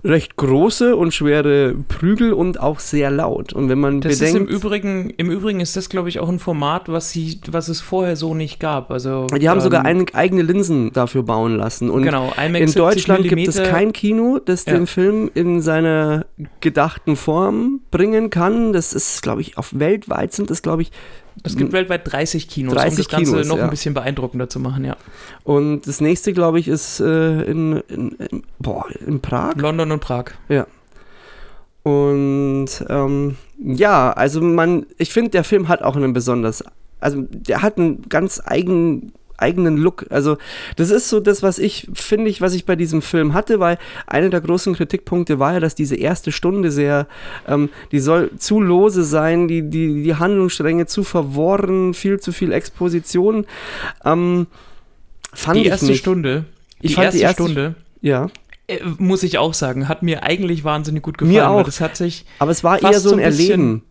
recht große und schwere Prügel und auch sehr laut. Und wenn man das bedenkt, ist im Übrigen, im Übrigen ist das, glaube ich, auch ein Format, was, sie, was es vorher so nicht gab. Also, die haben ähm, sogar ein, eigene Linsen dafür bauen lassen. Und genau, IMAX in Deutschland gibt es kein Kino, das ja. den Film in seiner gedachten Form bringen kann. Das ist, glaube ich, auf weltweit sind es, glaube ich, es gibt weltweit 30 Kinos, 30 um das Ganze Kinos, noch ja. ein bisschen beeindruckender zu machen, ja. Und das nächste, glaube ich, ist äh, in, in, in, boah, in Prag. London und Prag. Ja. Und ähm, ja, also man, ich finde, der Film hat auch einen besonders, also der hat einen ganz eigenen eigenen Look. Also das ist so das, was ich finde ich, was ich bei diesem Film hatte, weil einer der großen Kritikpunkte war ja, dass diese erste Stunde sehr, ähm, die soll zu lose sein, die, die, die Handlungsstränge zu verworren, viel zu viel Exposition. Ähm, fand die erste ich nicht. Stunde. Ich die fand erste die erste Stunde. Ja. Äh, muss ich auch sagen, hat mir eigentlich wahnsinnig gut gefallen. Mir auch. Das hat sich Aber es war eher so ein, ein bisschen- Erleben.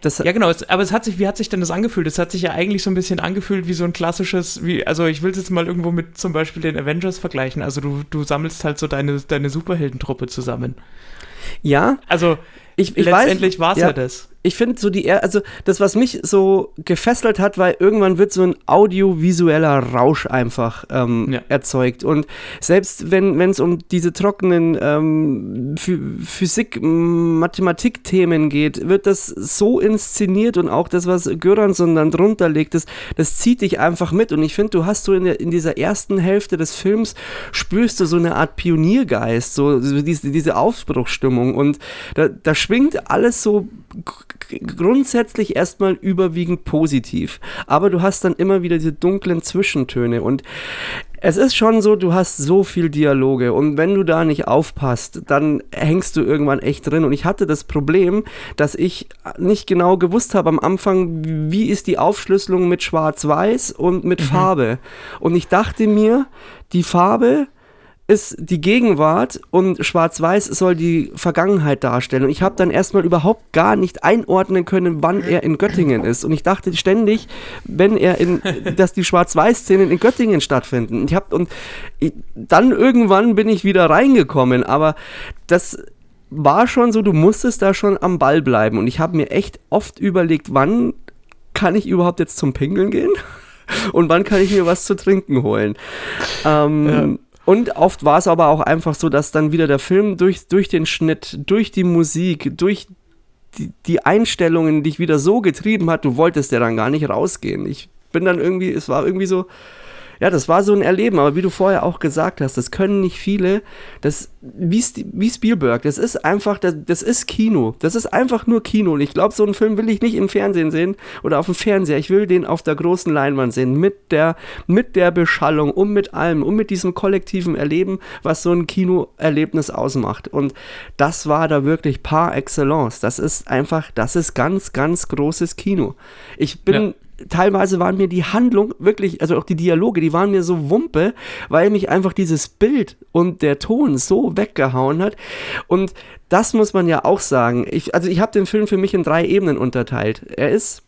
Das, Ja, genau, es, aber es hat sich, wie hat sich denn das angefühlt? Es hat sich ja eigentlich so ein bisschen angefühlt wie so ein klassisches, wie, also ich will es jetzt mal irgendwo mit zum Beispiel den Avengers vergleichen. Also du, du sammelst halt so deine, deine Superheldentruppe zusammen. ja, Also ich, ich letztendlich war es ja. ja das. Ich finde so die, also das, was mich so gefesselt hat, weil irgendwann wird so ein audiovisueller Rausch einfach ähm, Ja. erzeugt. Und selbst wenn es um diese trockenen ähm, Phy- Physik-, Mathematik-Themen geht, wird das so inszeniert und auch das, was Göransson dann drunter legt, das, das zieht dich einfach mit. Und ich finde, du hast so in, der, in dieser ersten Hälfte des Films spürst du so eine Art Pioniergeist, so, diese, diese Aufbruchsstimmung. Und da, da schwingt alles so grundsätzlich erstmal überwiegend positiv. Aber du hast dann immer wieder diese dunklen Zwischentöne. Und es ist schon so, du hast so viel Dialoge und wenn du da nicht aufpasst, dann hängst du irgendwann echt drin. Und ich hatte das Problem, dass ich nicht genau gewusst habe am Anfang, wie ist die Aufschlüsselung mit Schwarz-Weiß und mit Farbe. Und ich dachte mir, die Farbe ist die Gegenwart und Schwarz-Weiß soll die Vergangenheit darstellen. Und ich habe dann erstmal überhaupt gar nicht einordnen können, wann er in Göttingen ist. Und ich dachte ständig, wenn er in, (laughs) dass die Schwarz-Weiß-Szenen in Göttingen stattfinden. Und ich habe und ich, dann irgendwann bin ich wieder reingekommen, aber das war schon so, du musstest da schon am Ball bleiben. Und ich habe mir echt oft überlegt, wann kann ich überhaupt jetzt zum Pingeln gehen? (laughs) Und wann kann ich mir was zu trinken holen? Ähm, Und oft war es aber auch einfach so, dass dann wieder der Film durch, durch den Schnitt, durch die Musik, durch die, die Einstellungen dich wieder so getrieben hat, du wolltest ja dann gar nicht rausgehen. Ich bin dann irgendwie, es war irgendwie so, ja, das war so ein Erleben, aber wie du vorher auch gesagt hast, das können nicht viele, das, wie, wie Spielberg, das ist einfach, das, das ist Kino, das ist einfach nur Kino. Und ich glaube, so einen Film will ich nicht im Fernsehen sehen oder auf dem Fernseher, ich will den auf der großen Leinwand sehen, mit der, mit der Beschallung und mit allem und mit diesem kollektiven Erleben, was so ein Kinoerlebnis ausmacht. Und das war da wirklich par excellence, das ist einfach, das ist ganz, ganz großes Kino. Ich bin Ja teilweise waren mir die Handlung wirklich, also auch die Dialoge, die waren mir so wumpe, weil mich einfach dieses Bild und der Ton so weggehauen hat. Und das muss man ja auch sagen. Ich, also ich habe den Film für mich in drei Ebenen unterteilt. Er ist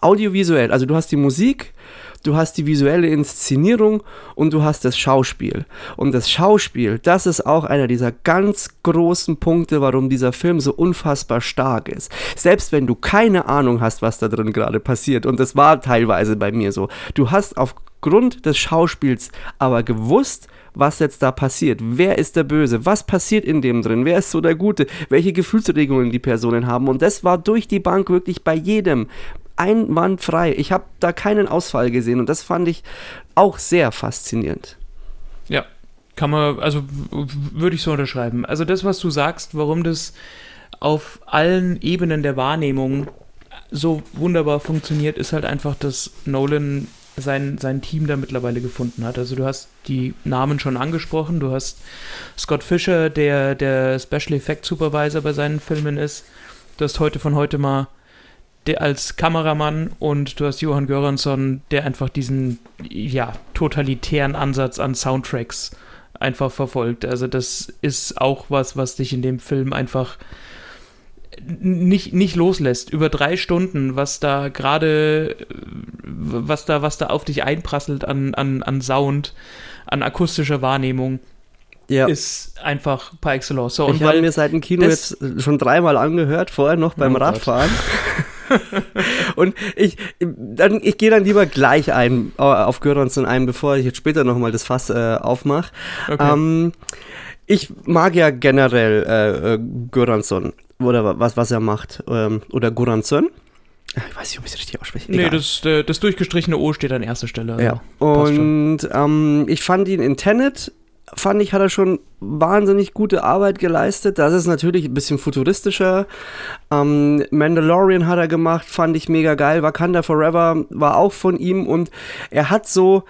audiovisuell, also du hast die Musik, du hast die visuelle Inszenierung und du hast das Schauspiel. Und das Schauspiel, das ist auch einer dieser ganz großen Punkte, warum dieser Film so unfassbar stark ist. Selbst wenn du keine Ahnung hast, was da drin gerade passiert, und das war teilweise bei mir so, du hast aufgrund des Schauspiels aber gewusst, was jetzt da passiert. Wer ist der Böse? Was passiert in dem drin? Wer ist so der Gute? Welche Gefühlsregungen die Personen haben? Und das war durch die Bank wirklich bei jedem einwandfrei. Ich habe da keinen Ausfall gesehen und das fand ich auch sehr faszinierend. Ja, kann man, also würde ich so unterschreiben. Also das, was du sagst, warum das auf allen Ebenen der Wahrnehmung so wunderbar funktioniert, ist halt einfach, dass Nolan sein, sein Team da mittlerweile gefunden hat. Also du hast die Namen schon angesprochen, du hast Scott Fisher, der der Special Effect Supervisor bei seinen Filmen ist. Du hast heute von heute mal der als Kameramann und du hast Johann Göransson, der einfach diesen ja totalitären Ansatz an Soundtracks einfach verfolgt. Also das ist auch was, was dich in dem Film einfach nicht, nicht loslässt. Über drei Stunden, was da gerade, was da, was da auf dich einprasselt an, an, an Sound, an akustischer Wahrnehmung. Ja. ist einfach par excellence. So, ich habe mir seit dem Kino jetzt schon dreimal angehört, vorher noch beim oh Radfahren. (laughs) (laughs) und ich, dann, ich gehe dann lieber gleich ein auf Göransson ein, bevor ich jetzt später nochmal das Fass äh, aufmache. Okay. Ähm, ich mag ja generell äh, äh, Göransson oder was, was er macht. Ähm, oder Göransson. Ich weiß nicht, ob ich es richtig ausspreche. Nee, das, äh, das durchgestrichene O steht an erster Stelle. Also ja. Und ähm, ich fand ihn in Tenet fand ich, hat er schon wahnsinnig gute Arbeit geleistet. Das ist natürlich ein bisschen futuristischer. Ähm, Mandalorian hat er gemacht, fand ich mega geil. Wakanda Forever war auch von ihm und er hat so,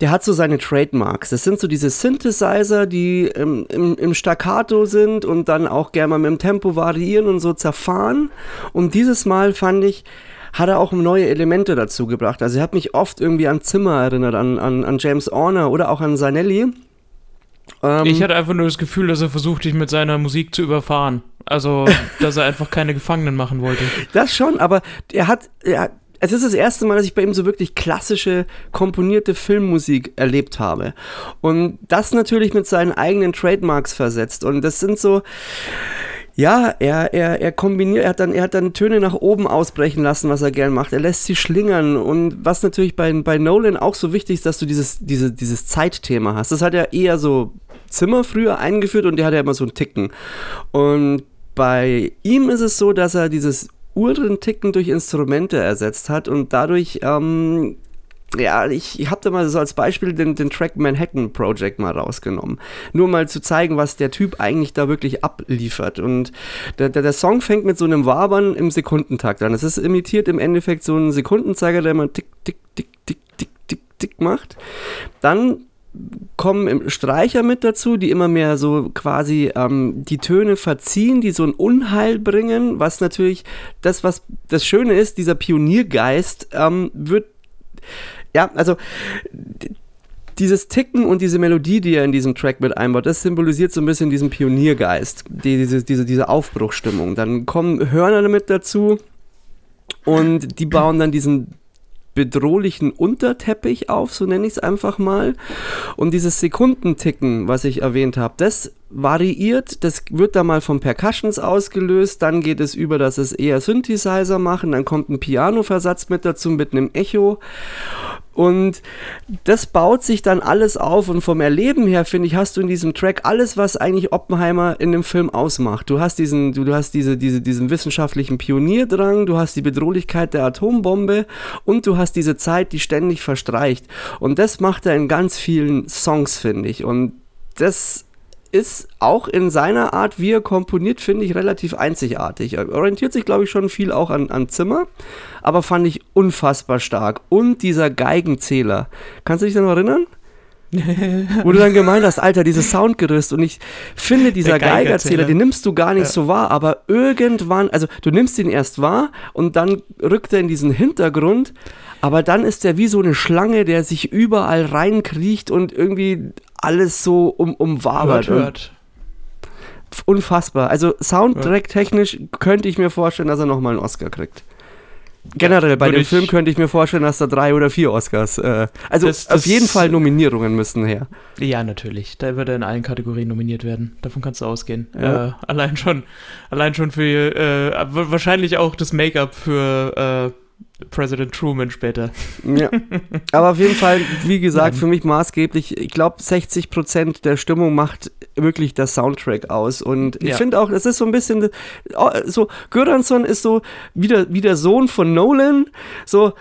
der hat so seine Trademarks. Das sind so diese Synthesizer, die im, im, im, Staccato sind und dann auch gerne mal mit dem Tempo variieren und so zerfahren. Und dieses Mal fand ich, hat er auch neue Elemente dazu gebracht. Also er hat mich oft irgendwie an Zimmer erinnert, an, an, an James Horner oder auch an Zanelli. Ähm, ich hatte einfach nur das Gefühl, dass er versucht, dich mit seiner Musik zu überfahren. Also, (laughs) dass er einfach keine Gefangenen machen wollte. Das schon, aber er hat, er, es ist das erste Mal, dass ich bei ihm so wirklich klassische, komponierte Filmmusik erlebt habe. Und das natürlich mit seinen eigenen Trademarks versetzt. Und das sind so, ja, er, er, er kombiniert, er hat, dann, er hat dann Töne nach oben ausbrechen lassen, was er gern macht. Er lässt sie schlingern. Und was natürlich bei, bei Nolan auch so wichtig ist, dass du dieses, diese, dieses Zeitthema hast. Das hat er eher so Zimmer früher eingeführt und der hat ja immer so einen Ticken. Und bei ihm ist es so, dass er dieses Uhrenticken durch Instrumente ersetzt hat und dadurch ähm, ja, ich, habe da mal so als Beispiel den, den Track Manhattan Project mal rausgenommen. Nur mal zu zeigen, was der Typ eigentlich da wirklich abliefert. Und der, der, der Song fängt mit so einem Wabern im Sekundentakt an. Es ist imitiert im Endeffekt so einen Sekundenzeiger, der mal tick, tick, tick, tick, tick, tick, tick macht. Dann kommen Streicher mit dazu, die immer mehr so quasi ähm, die Töne verziehen, die so ein Unheil bringen, was natürlich das, was das Schöne ist, dieser Pioniergeist ähm, wird ja, also dieses Ticken und diese Melodie, die er in diesem Track mit einbaut, das symbolisiert so ein bisschen diesen Pioniergeist, die, diese, diese, diese Aufbruchstimmung. Dann kommen Hörner damit dazu und die bauen dann diesen bedrohlichen Unterteppich auf, so nenne ich es einfach mal. Und dieses Sekundenticken, was ich erwähnt habe, das variiert, das wird da mal von Percussions ausgelöst, dann geht es über, dass es eher Synthesizer machen, dann kommt ein Piano-Versatz mit dazu mit einem Echo. Und das baut sich dann alles auf. Und vom Erleben her, finde ich, hast du in diesem Track alles, was eigentlich Oppenheimer in dem Film ausmacht. Du hast diesen, du, du hast diese, diese, diesen wissenschaftlichen Pionierdrang, du hast die Bedrohlichkeit der Atombombe. Und du hast diese Zeit, die ständig verstreicht. Und das macht er in ganz vielen Songs, finde ich. Und das ist auch in seiner Art, wie er komponiert, finde ich relativ einzigartig. Er orientiert sich, glaube ich, schon viel auch an, an Zimmer, aber fand ich unfassbar stark. Und dieser Geigenzähler. Kannst du dich da noch erinnern? (laughs) Wo du dann gemeint hast, Alter, dieses Soundgerüst. Und ich finde, dieser Geigerzähler, den nimmst du gar nicht ja. so wahr, aber irgendwann, also du nimmst ihn erst wahr und dann rückt er in diesen Hintergrund, aber dann ist er wie so eine Schlange, der sich überall reinkriecht und irgendwie alles so um, umwabert. Hört, hört. Unfassbar. Also Soundtrack-technisch könnte ich mir vorstellen, dass er nochmal einen Oscar kriegt. Generell, bei dem Film könnte ich mir vorstellen, dass da drei oder vier Oscars. Äh, also das, das auf jeden Fall Nominierungen müssen her. Ja, natürlich. Da wird er in allen Kategorien nominiert werden. Davon kannst du ausgehen. Ja. Äh, allein schon, allein schon für äh, wahrscheinlich auch das Make-up für äh, President Truman später. Ja. Aber auf jeden Fall, wie gesagt, für mich maßgeblich, ich glaube, 60% der Stimmung macht wirklich der Soundtrack aus. Und ich ja. finde auch, es ist so ein bisschen, oh, so, Göransson ist so wie der, wie der Sohn von Nolan, so,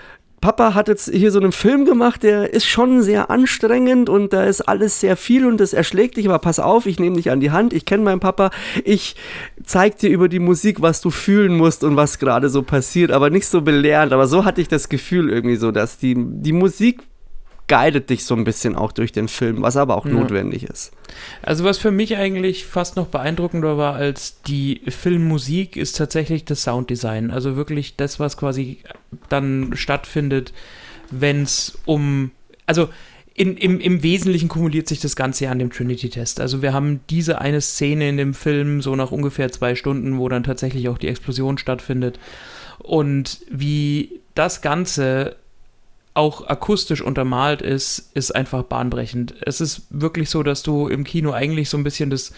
Papa hat jetzt hier so einen Film gemacht, der ist schon sehr anstrengend und da ist alles sehr viel und das erschlägt dich, aber pass auf, ich nehme dich an die Hand, ich kenne meinen Papa, ich zeig dir über die Musik, was du fühlen musst und was gerade so passiert, aber nicht so belehrend, aber so hatte ich das Gefühl irgendwie so, dass die, die Musik guidet dich so ein bisschen auch durch den Film, was aber auch ja. notwendig ist. Also was für mich eigentlich fast noch beeindruckender war als die Filmmusik, ist tatsächlich das Sounddesign. Also wirklich das, was quasi dann stattfindet, wenn es um... Also in, im, im Wesentlichen kumuliert sich das Ganze ja an dem Trinity-Test. Also wir haben diese eine Szene in dem Film, so nach ungefähr zwei Stunden, wo dann tatsächlich auch die Explosion stattfindet. Und wie das Ganze auch akustisch untermalt ist, ist einfach bahnbrechend. Es ist wirklich so, dass du im Kino eigentlich so ein bisschen das.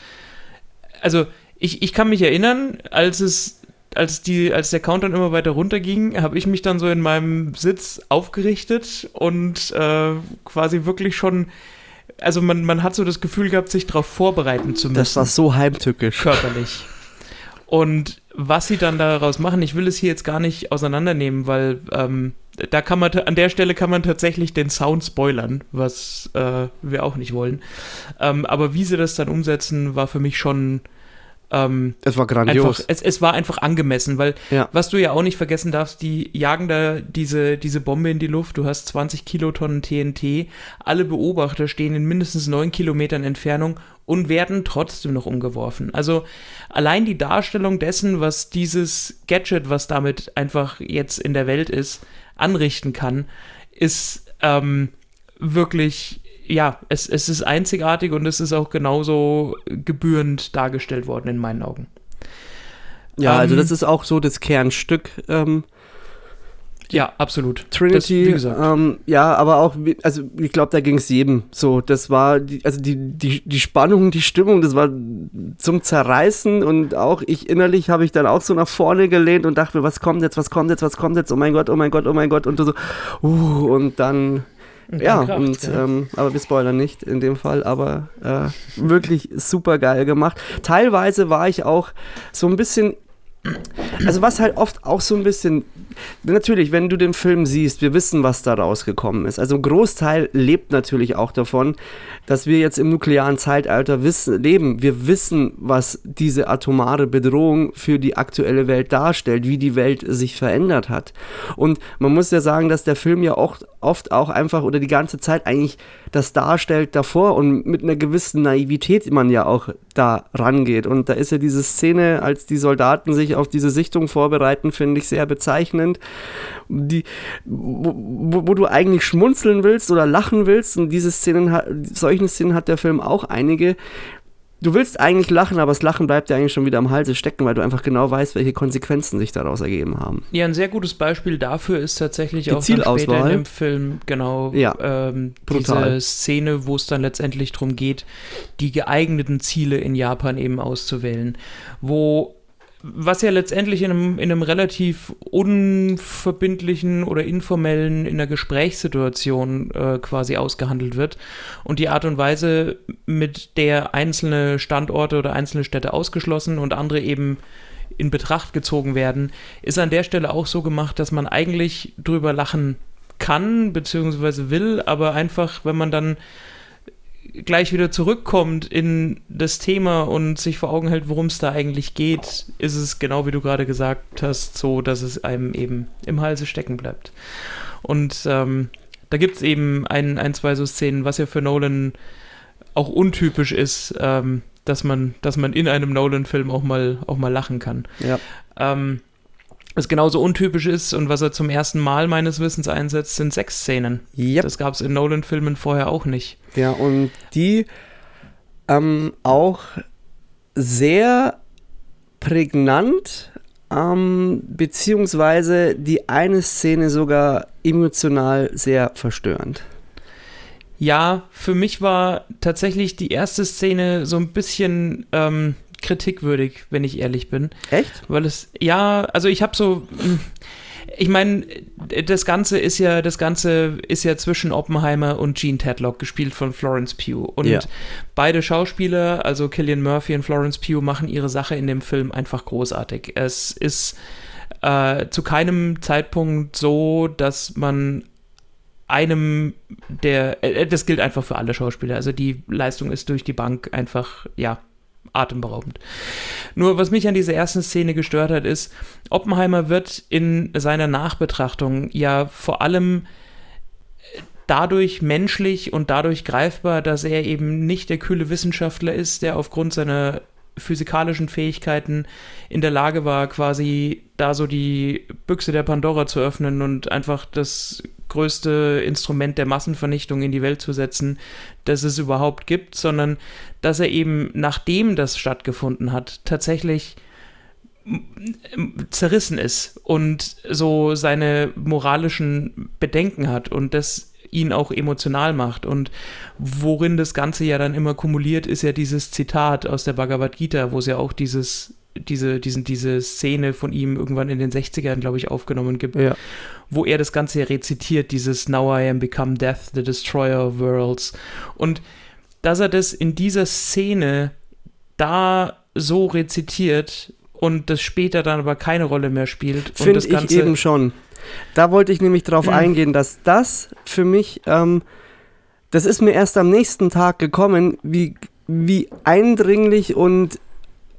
Also, ich, ich kann mich erinnern, als es. Als, die, als der Countdown immer weiter runterging, habe ich mich dann so in meinem Sitz aufgerichtet und äh, quasi wirklich schon also man, man hat so das Gefühl gehabt, sich darauf vorbereiten zu müssen. Das war so heimtückisch. Körperlich. Und was sie dann daraus machen, ich will es hier jetzt gar nicht auseinandernehmen, weil ähm, da kann man an der Stelle kann man tatsächlich den Sound spoilern, was äh, wir auch nicht wollen. Ähm, aber wie sie das dann umsetzen, war für mich schon ähm, es war grandios. Einfach, es, es war einfach angemessen, weil Ja. was du ja auch nicht vergessen darfst, die jagen da diese, diese Bombe in die Luft, du hast 20 Kilotonnen TNT, alle Beobachter stehen in mindestens 9 Kilometern Entfernung und werden trotzdem noch umgeworfen. Also allein die Darstellung dessen, was dieses Gadget, was damit einfach jetzt in der Welt ist, anrichten kann, ist ähm, wirklich, ja, es, es ist einzigartig und es ist auch genauso gebührend dargestellt worden in meinen Augen. Ja, also Ähm, das ist auch so das Kernstück ähm, Ja, absolut. Trinity. Das, wie gesagt. ähm, ja, aber auch, also ich glaube, da ging es jedem so. Das war, die, also die, die, die Spannung, die Stimmung, das war zum Zerreißen und auch ich innerlich habe ich dann auch so nach vorne gelehnt und dachte mir, was kommt jetzt, was kommt jetzt, was kommt jetzt, oh mein Gott, oh mein Gott, oh mein Gott und so, uh, und dann ja, Kraft, und, ja. Ähm, aber wir spoilern nicht in dem Fall, aber äh, wirklich super geil gemacht. Teilweise war ich auch so ein bisschen, also was halt oft auch so ein bisschen, natürlich, wenn du den Film siehst, wir wissen, was da rausgekommen ist. Also ein Großteil lebt natürlich auch davon, dass wir jetzt im nuklearen Zeitalter wissen, leben. Wir wissen, was diese atomare Bedrohung für die aktuelle Welt darstellt, wie die Welt sich verändert hat. Und man muss ja sagen, dass der Film ja auch oft auch einfach oder die ganze Zeit eigentlich das darstellt davor und mit einer gewissen Naivität man ja auch da rangeht. Und da ist ja diese Szene, als die Soldaten sich auf diese Sichtung vorbereiten, finde ich sehr bezeichnend. Die, wo, wo, du eigentlich schmunzeln willst oder lachen willst. Und diese Szenen, solchen Szenen hat der Film auch einige. Du willst eigentlich lachen, aber das Lachen bleibt dir eigentlich schon wieder am Halse stecken, weil du einfach genau weißt, welche Konsequenzen sich daraus ergeben haben. Ja, ein sehr gutes Beispiel dafür ist tatsächlich Die auch dann später Zielauswahl. in dem Film, genau, Ja, ähm, diese Szene, wo es dann letztendlich darum geht, die geeigneten Ziele in Japan eben auszuwählen. Wo, was ja letztendlich in einem, in einem relativ unverbindlichen oder informellen, in einer Gesprächssituation äh, quasi ausgehandelt wird. Und die Art und Weise, mit der einzelne Standorte oder einzelne Städte ausgeschlossen und andere eben in Betracht gezogen werden, ist an der Stelle auch so gemacht, dass man eigentlich drüber lachen kann, beziehungsweise will, aber einfach, wenn man dann gleich wieder zurückkommt in das Thema und sich vor Augen hält, worum es da eigentlich geht, ist es genau wie du gerade gesagt hast, so, dass es einem eben im Halse stecken bleibt. Und ähm, da gibt es eben ein, ein, zwei so Szenen, was ja für Nolan auch untypisch ist, ähm, dass man, dass man in einem Nolan-Film auch mal, auch mal lachen kann. Ja. Ähm, was genauso untypisch ist und was er zum ersten Mal meines Wissens einsetzt, sind Sexszenen. Yep. Das gab es in Nolan-Filmen vorher auch nicht. Ja, und die ähm, auch sehr prägnant, ähm, beziehungsweise die eine Szene sogar emotional sehr verstörend. Ja, für mich war tatsächlich die erste Szene so ein bisschen ähm, kritikwürdig, wenn ich ehrlich bin. Echt? Weil es, ja, also ich habe so, mh, ich meine, das Ganze ist ja, das Ganze ist ja zwischen Oppenheimer und Gene Tadlock, gespielt von Florence Pugh. Und Ja. beide Schauspieler, also Killian Murphy und Florence Pugh, machen ihre Sache in dem Film einfach großartig. Es ist äh, zu keinem Zeitpunkt so, dass man einem der, äh, das gilt einfach für alle Schauspieler. Also die Leistung ist durch die Bank einfach, ja, atemberaubend. Nur was mich an dieser ersten Szene gestört hat, ist, Oppenheimer wird in seiner Nachbetrachtung ja vor allem dadurch menschlich und dadurch greifbar, dass er eben nicht der kühle Wissenschaftler ist, der aufgrund seiner physikalischen Fähigkeiten in der Lage war, quasi da so die Büchse der Pandora zu öffnen und einfach das größte Instrument der Massenvernichtung in die Welt zu setzen, das es überhaupt gibt, sondern dass er eben, nachdem das stattgefunden hat, tatsächlich zerrissen ist und so seine moralischen Bedenken hat und das ihn auch emotional macht. Und worin das Ganze ja dann immer kumuliert, ist ja dieses Zitat aus der Bhagavad Gita, wo es ja auch dieses, diese, diesen, diese Szene von ihm irgendwann in den 60ern, glaube ich, aufgenommen gibt, Ja. wo er das Ganze rezitiert, dieses Now I am become death, the destroyer of worlds. Und dass er das in dieser Szene da so rezitiert und das später dann aber keine Rolle mehr spielt Finde das ich Ganze eben schon. Da wollte ich nämlich drauf Mhm. eingehen, dass das für mich, ähm, das ist mir erst am nächsten Tag gekommen, wie, wie eindringlich und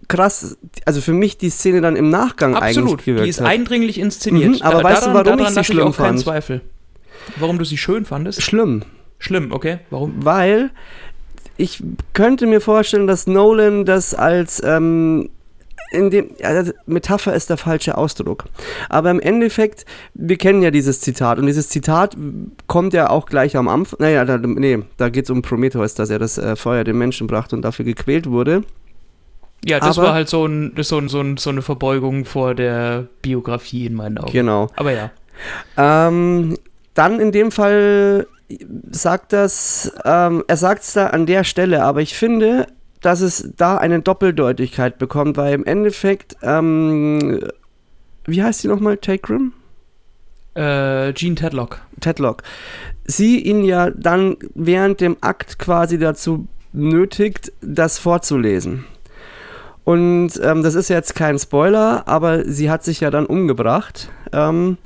krass, also für mich die Szene dann im Nachgang Absolut, eigentlich gewirkt die ist hat. eindringlich inszeniert. Mhm, aber Da- weißt du, daran- warum daran ich sie schlimm auch keinen fand? Zweifel. Warum du sie schön fandest? Schlimm, Schlimm, okay. Warum? weil ich könnte mir vorstellen, dass Nolan das als ähm, in dem das- Metapher ist der falsche Ausdruck. Aber im Endeffekt, wir kennen ja dieses Zitat und dieses Zitat kommt ja auch gleich am Anfang. Naja, da, nee, da geht es um Prometheus, dass er das äh, Feuer den Menschen brachte und dafür gequält wurde. Ja, das Aber- war halt so, ein, so, ein, so, ein, so eine Verbeugung vor der Biografie in meinen Augen. Genau. Aber ja. Ähm, dann in dem Fall sagt das, ähm, er sagt es da an der Stelle, aber ich finde, dass es da eine Doppeldeutigkeit bekommt, weil im Endeffekt, ähm, wie heißt sie nochmal, Takrim? Äh, Gene Tedlock. Tedlock. Sie ihn ja dann während dem Akt quasi dazu nötigt, das vorzulesen. Und ähm, das ist jetzt kein Spoiler, aber sie hat sich ja dann umgebracht. Ähm,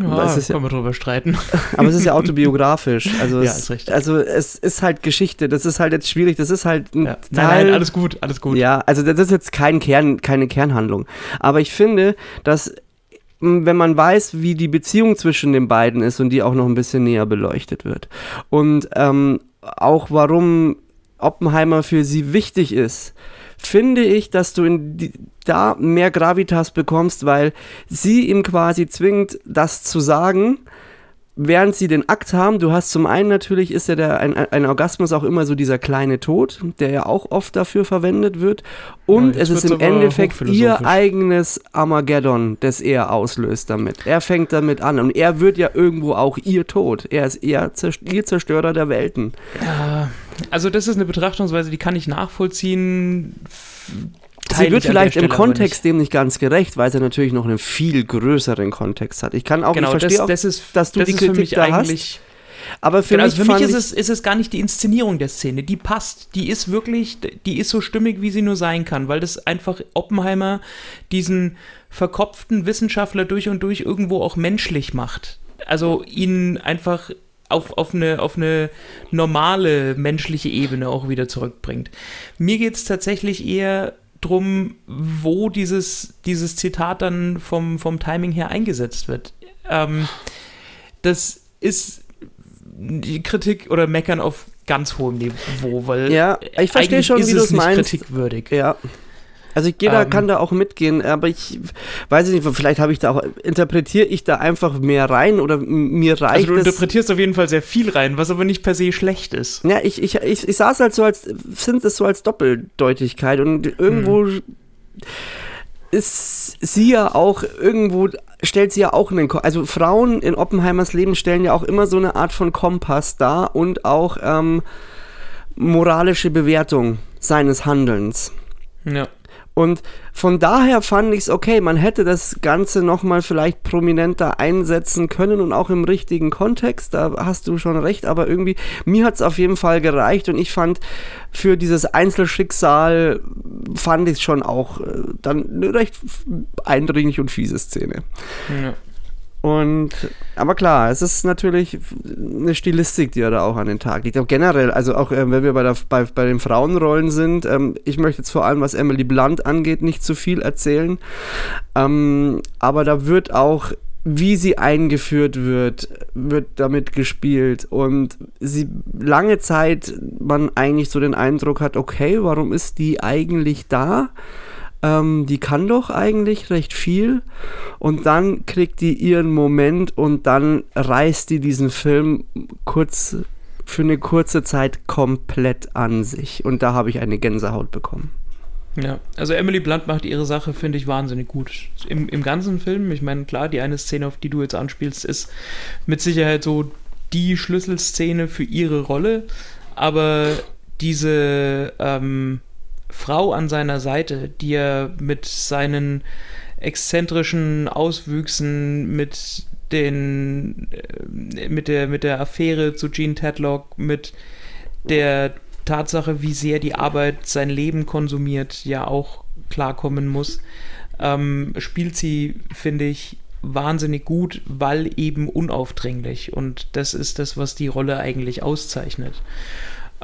Ja, es ist ja- können wir drüber streiten. (laughs) Aber es ist ja autobiografisch. Also, (laughs) Ja, es, ist richtig. also es ist halt Geschichte. Das ist halt jetzt schwierig. Das ist halt ein Ja. Teil. Nein, nein, alles gut, alles gut. Ja, also das ist jetzt kein Kern, keine Kernhandlung. Aber ich finde, dass m, wenn man weiß, wie die Beziehung zwischen den beiden ist und die auch noch ein bisschen näher beleuchtet wird und ähm, auch warum Oppenheimer für sie wichtig ist, finde ich, dass du die, da mehr Gravitas bekommst, weil sie ihm quasi zwingt, das zu sagen, während sie den Akt haben. Du hast zum einen natürlich, ist ja der, ein, ein Orgasmus auch immer so dieser kleine Tod, der ja auch oft dafür verwendet wird. Und Ja, es ist im Endeffekt ihr eigenes Armageddon, das er auslöst damit. Er fängt damit an und er wird ja irgendwo auch ihr Tod. Er ist ihr, ihr Zerstörer der Welten. Also das ist eine Betrachtungsweise, die kann ich nachvollziehen. Sie wird vielleicht im Kontext dem nicht ganz gerecht, weil sie natürlich noch einen viel größeren Kontext hat. Ich kann auch, nicht. Genau, ich das, das ist, dass du das die Kritik mich da hast. eigentlich. aber für genau, mich, also für mich ist es, ist es gar nicht die Inszenierung der Szene. Die passt. Die ist wirklich, die ist so stimmig, wie sie nur sein kann, weil das einfach Oppenheimer diesen verkopften Wissenschaftler durch und durch irgendwo auch menschlich macht. Also ihn einfach auf, auf, eine, auf eine normale menschliche Ebene auch wieder zurückbringt. Mir geht es tatsächlich eher drum, wo dieses, dieses Zitat dann vom, vom Timing her eingesetzt wird. Ähm, das ist die Kritik oder Meckern auf ganz hohem Niveau, weil Ja, ich verstehe schon, wie du es meinst. kritikwürdig. Ja. Also ich gehe da, Ähm. kann da auch mitgehen, aber ich weiß nicht, vielleicht habe ich da auch, interpretiere ich da einfach mehr rein oder mir Also reicht du es. interpretierst auf jeden Fall sehr viel rein, was aber nicht per se schlecht ist. Ja, ich, ich, ich, ich sah es halt so als, finde es so als Doppeldeutigkeit und irgendwo Hm. ist sie ja auch irgendwo, stellt sie ja auch einen, Ko- also Frauen in Oppenheimers Leben stellen ja auch immer so eine Art von Kompass dar und auch ähm, moralische Bewertung seines Handelns. Ja. Und von daher fand ich es okay, man hätte das Ganze nochmal vielleicht prominenter einsetzen können und auch im richtigen Kontext, da hast du schon recht, aber irgendwie, mir hat es auf jeden Fall gereicht und ich fand für dieses Einzelschicksal, fand ich es schon auch äh, dann eine recht eindringlich und fiese Szene. ja. Und, aber klar, es ist natürlich eine Stilistik, die er da auch an den Tag legt. Auch generell, also auch äh, wenn wir bei, der, bei, bei den Frauenrollen sind, ähm, ich möchte jetzt vor allem, was Emily Blunt angeht, nicht zu viel erzählen. Ähm, aber da wird auch, wie sie eingeführt wird, wird damit gespielt. Und sie lange Zeit man eigentlich so den Eindruck hat, okay, warum ist die eigentlich da? Ähm, die kann doch eigentlich recht viel. Und dann kriegt die ihren Moment und dann reißt die diesen Film kurz für eine kurze Zeit komplett an sich. Und da habe ich eine Gänsehaut bekommen. Ja, also Emily Blunt macht ihre Sache, finde ich, wahnsinnig gut. Im, Im ganzen Film, ich meine, klar, die eine Szene, auf die du jetzt anspielst, ist mit Sicherheit so die Schlüsselszene für ihre Rolle, aber diese ähm, Frau an seiner Seite, die er mit seinen exzentrischen Auswüchsen, mit den, äh, mit der, mit der Affäre zu Gene Tadlock, mit der Tatsache, wie sehr die Arbeit sein Leben konsumiert, ja auch klarkommen muss, ähm, spielt sie, finde ich, wahnsinnig gut, weil eben unaufdringlich. Und das ist das, was die Rolle eigentlich auszeichnet.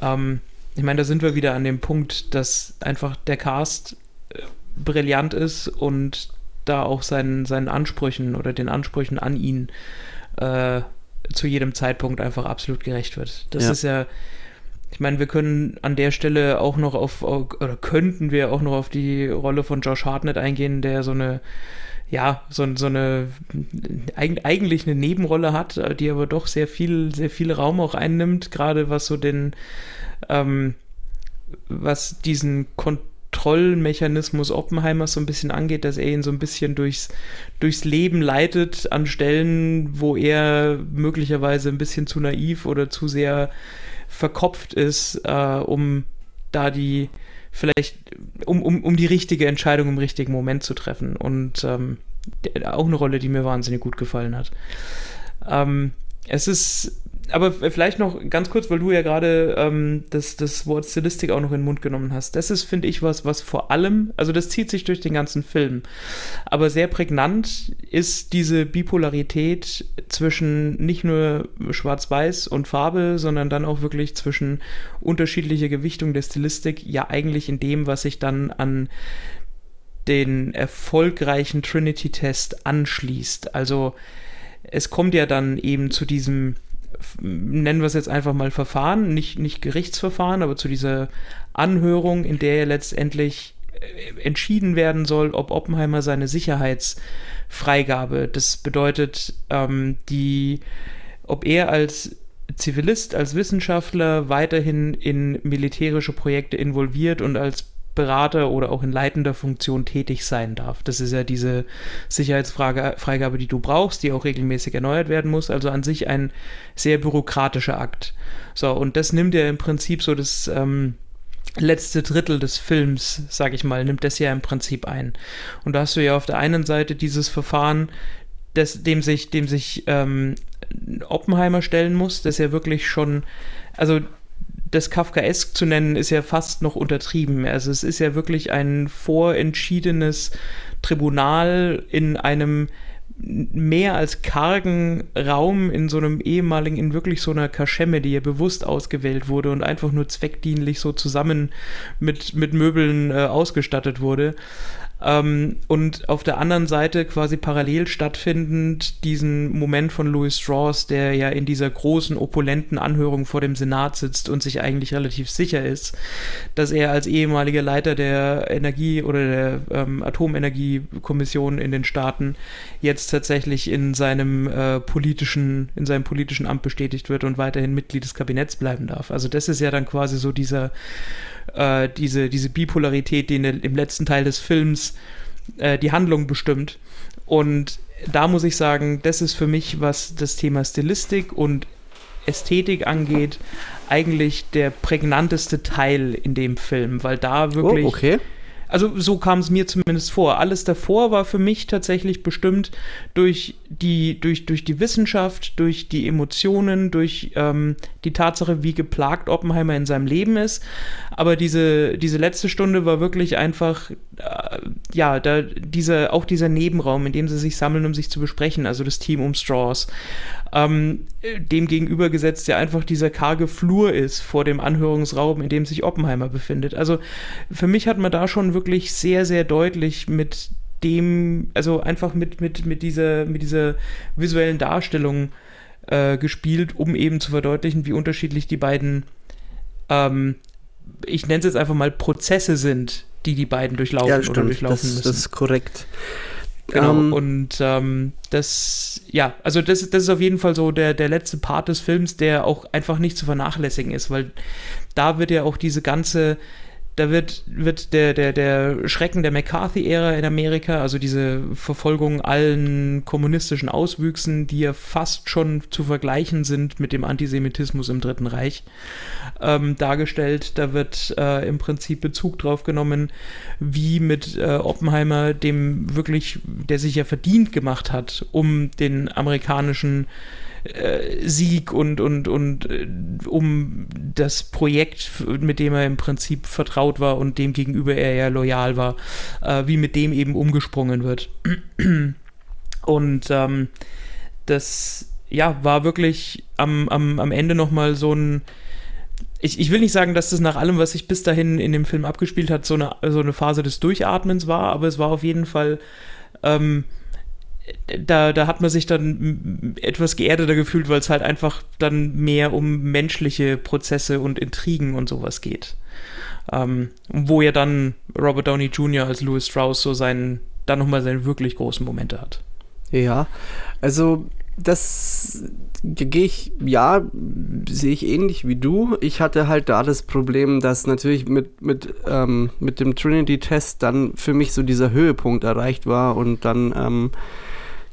Ähm, ich meine, da sind wir wieder an dem Punkt, dass einfach der Cast äh, brillant ist und da auch seinen, seinen Ansprüchen oder den Ansprüchen an ihn äh, zu jedem Zeitpunkt einfach absolut gerecht wird. Das ja. ist ja ich meine, wir können an der Stelle auch noch auf, oder könnten wir auch noch auf die Rolle von Josh Hartnett eingehen, der so eine, ja, so, so eine, eigentlich eine Nebenrolle hat, die aber doch sehr viel, sehr viel Raum auch einnimmt, gerade was so den, ähm, was diesen Kontrollmechanismus Oppenheimers so ein bisschen angeht, dass er ihn so ein bisschen durchs, durchs Leben leitet an Stellen, wo er möglicherweise ein bisschen zu naiv oder zu sehr verkopft ist, äh, um da die vielleicht, um, um, um die richtige Entscheidung im richtigen Moment zu treffen. Und ähm, auch eine Rolle, die mir wahnsinnig gut gefallen hat. Ähm, es ist aber vielleicht noch ganz kurz, weil du ja gerade ähm, das, das Wort Stilistik auch noch in den Mund genommen hast. Das ist, finde ich, was, was vor allem, also das zieht sich durch den ganzen Film. Aber sehr prägnant ist diese Bipolarität zwischen nicht nur Schwarz-Weiß und Farbe, sondern dann auch wirklich zwischen unterschiedlicher Gewichtung der Stilistik, ja eigentlich in dem, was sich dann an den erfolgreichen Trinity-Test anschließt. Also es kommt ja dann eben zu diesem nennen wir es jetzt einfach mal Verfahren, nicht, nicht Gerichtsverfahren, aber zu dieser Anhörung, in der ja letztendlich äh, entschieden werden soll, ob Oppenheimer seine Sicherheitsfreigabe, das bedeutet, ähm, die, ob er als Zivilist, als Wissenschaftler weiterhin in militärische Projekte involviert und als Berater oder auch in leitender Funktion tätig sein darf. Das ist ja diese Sicherheitsfreigabe, die du brauchst, die auch regelmäßig erneuert werden muss. Also an sich ein sehr bürokratischer Akt. So, und das nimmt ja im Prinzip so das ähm, letzte Drittel des Films, sag ich mal, nimmt das ja im Prinzip ein. Und da hast du ja auf der einen Seite dieses Verfahren, das, dem sich, dem sich ähm, Oppenheimer stellen muss, das ja wirklich schon, also das Kafkaesk zu nennen, ist ja fast noch untertrieben. Also es ist ja wirklich ein vorentschiedenes Tribunal in einem mehr als kargen Raum in so einem ehemaligen, in wirklich so einer Kaschemme, die ja bewusst ausgewählt wurde und einfach nur zweckdienlich so zusammen mit, mit Möbeln äh, ausgestattet wurde. Ähm, und auf der anderen Seite quasi parallel stattfindend diesen Moment von Louis Strauss, der ja in dieser großen, opulenten Anhörung vor dem Senat sitzt und sich eigentlich relativ sicher ist, dass er als ehemaliger Leiter der Energie- oder der ähm, Atomenergiekommission in den Staaten jetzt tatsächlich in seinem äh, politischen, in seinem politischen Amt bestätigt wird und weiterhin Mitglied des Kabinetts bleiben darf. Also das ist ja dann quasi so dieser äh, diese, diese Bipolarität, die in, im letzten Teil des Films äh, die Handlung bestimmt. Und da muss ich sagen, das ist für mich, was das Thema Stilistik und Ästhetik angeht, eigentlich der prägnanteste Teil in dem Film, weil da wirklich. Oh, okay. Also so kam es mir zumindest vor. Alles davor war für mich tatsächlich bestimmt durch die, durch, durch die Wissenschaft, durch die Emotionen, durch ähm, die Tatsache, wie geplagt Oppenheimer in seinem Leben ist. Aber diese, diese letzte Stunde war wirklich einfach, äh, ja, da dieser, auch dieser Nebenraum, in dem sie sich sammeln, um sich zu besprechen, also das Team um Straws. Ähm, dem gegenübergesetzt ja einfach dieser karge Flur ist vor dem Anhörungsraum, in dem sich Oppenheimer befindet. Also für mich hat man da schon wirklich sehr, sehr deutlich mit dem, also einfach mit, mit, mit, dieser, mit dieser visuellen Darstellung äh, gespielt, um eben zu verdeutlichen, wie unterschiedlich die beiden, ähm, ich nenne es jetzt einfach mal Prozesse sind, die die beiden durchlaufen ja, oder durchlaufen das, müssen. Das ist korrekt. Genau, um, ähm, und ähm, das, ja, also das, das ist auf jeden Fall so der, der letzte Part des Films, der auch einfach nicht zu vernachlässigen ist, weil da wird ja auch diese ganze da wird, wird der, der, der Schrecken der McCarthy-Ära in Amerika, also diese Verfolgung allen kommunistischen Auswüchsen, die ja fast schon zu vergleichen sind mit dem Antisemitismus im Dritten Reich, ähm, dargestellt. Da wird äh, im Prinzip Bezug drauf genommen, wie mit äh, Oppenheimer, dem wirklich, der sich ja verdient gemacht hat, um den amerikanischen äh, Sieg und, und, und äh, um das Projekt, mit dem er im Prinzip vertraut war und dem gegenüber er ja loyal war, äh, wie mit dem eben umgesprungen wird. (clears throat) Und ähm, das ja, war wirklich am, am, am Ende nochmal so ein. Ich, ich will nicht sagen, dass das nach allem, was sich bis dahin in dem Film abgespielt hat, so eine, so eine Phase des Durchatmens war, aber es war auf jeden Fall ähm, da, da hat man sich dann etwas geerdeter gefühlt, weil es halt einfach dann mehr um menschliche Prozesse und Intrigen und sowas geht. Ähm, wo ja dann Robert Downey Jr. als Louis Strauss so seinen, dann nochmal seine wirklich großen Momente hat. Ja, also das gehe ich, ja, sehe ich ähnlich wie du. Ich hatte halt da das Problem, dass natürlich mit, mit, ähm, mit dem Trinity-Test dann für mich so dieser Höhepunkt erreicht war und dann ähm,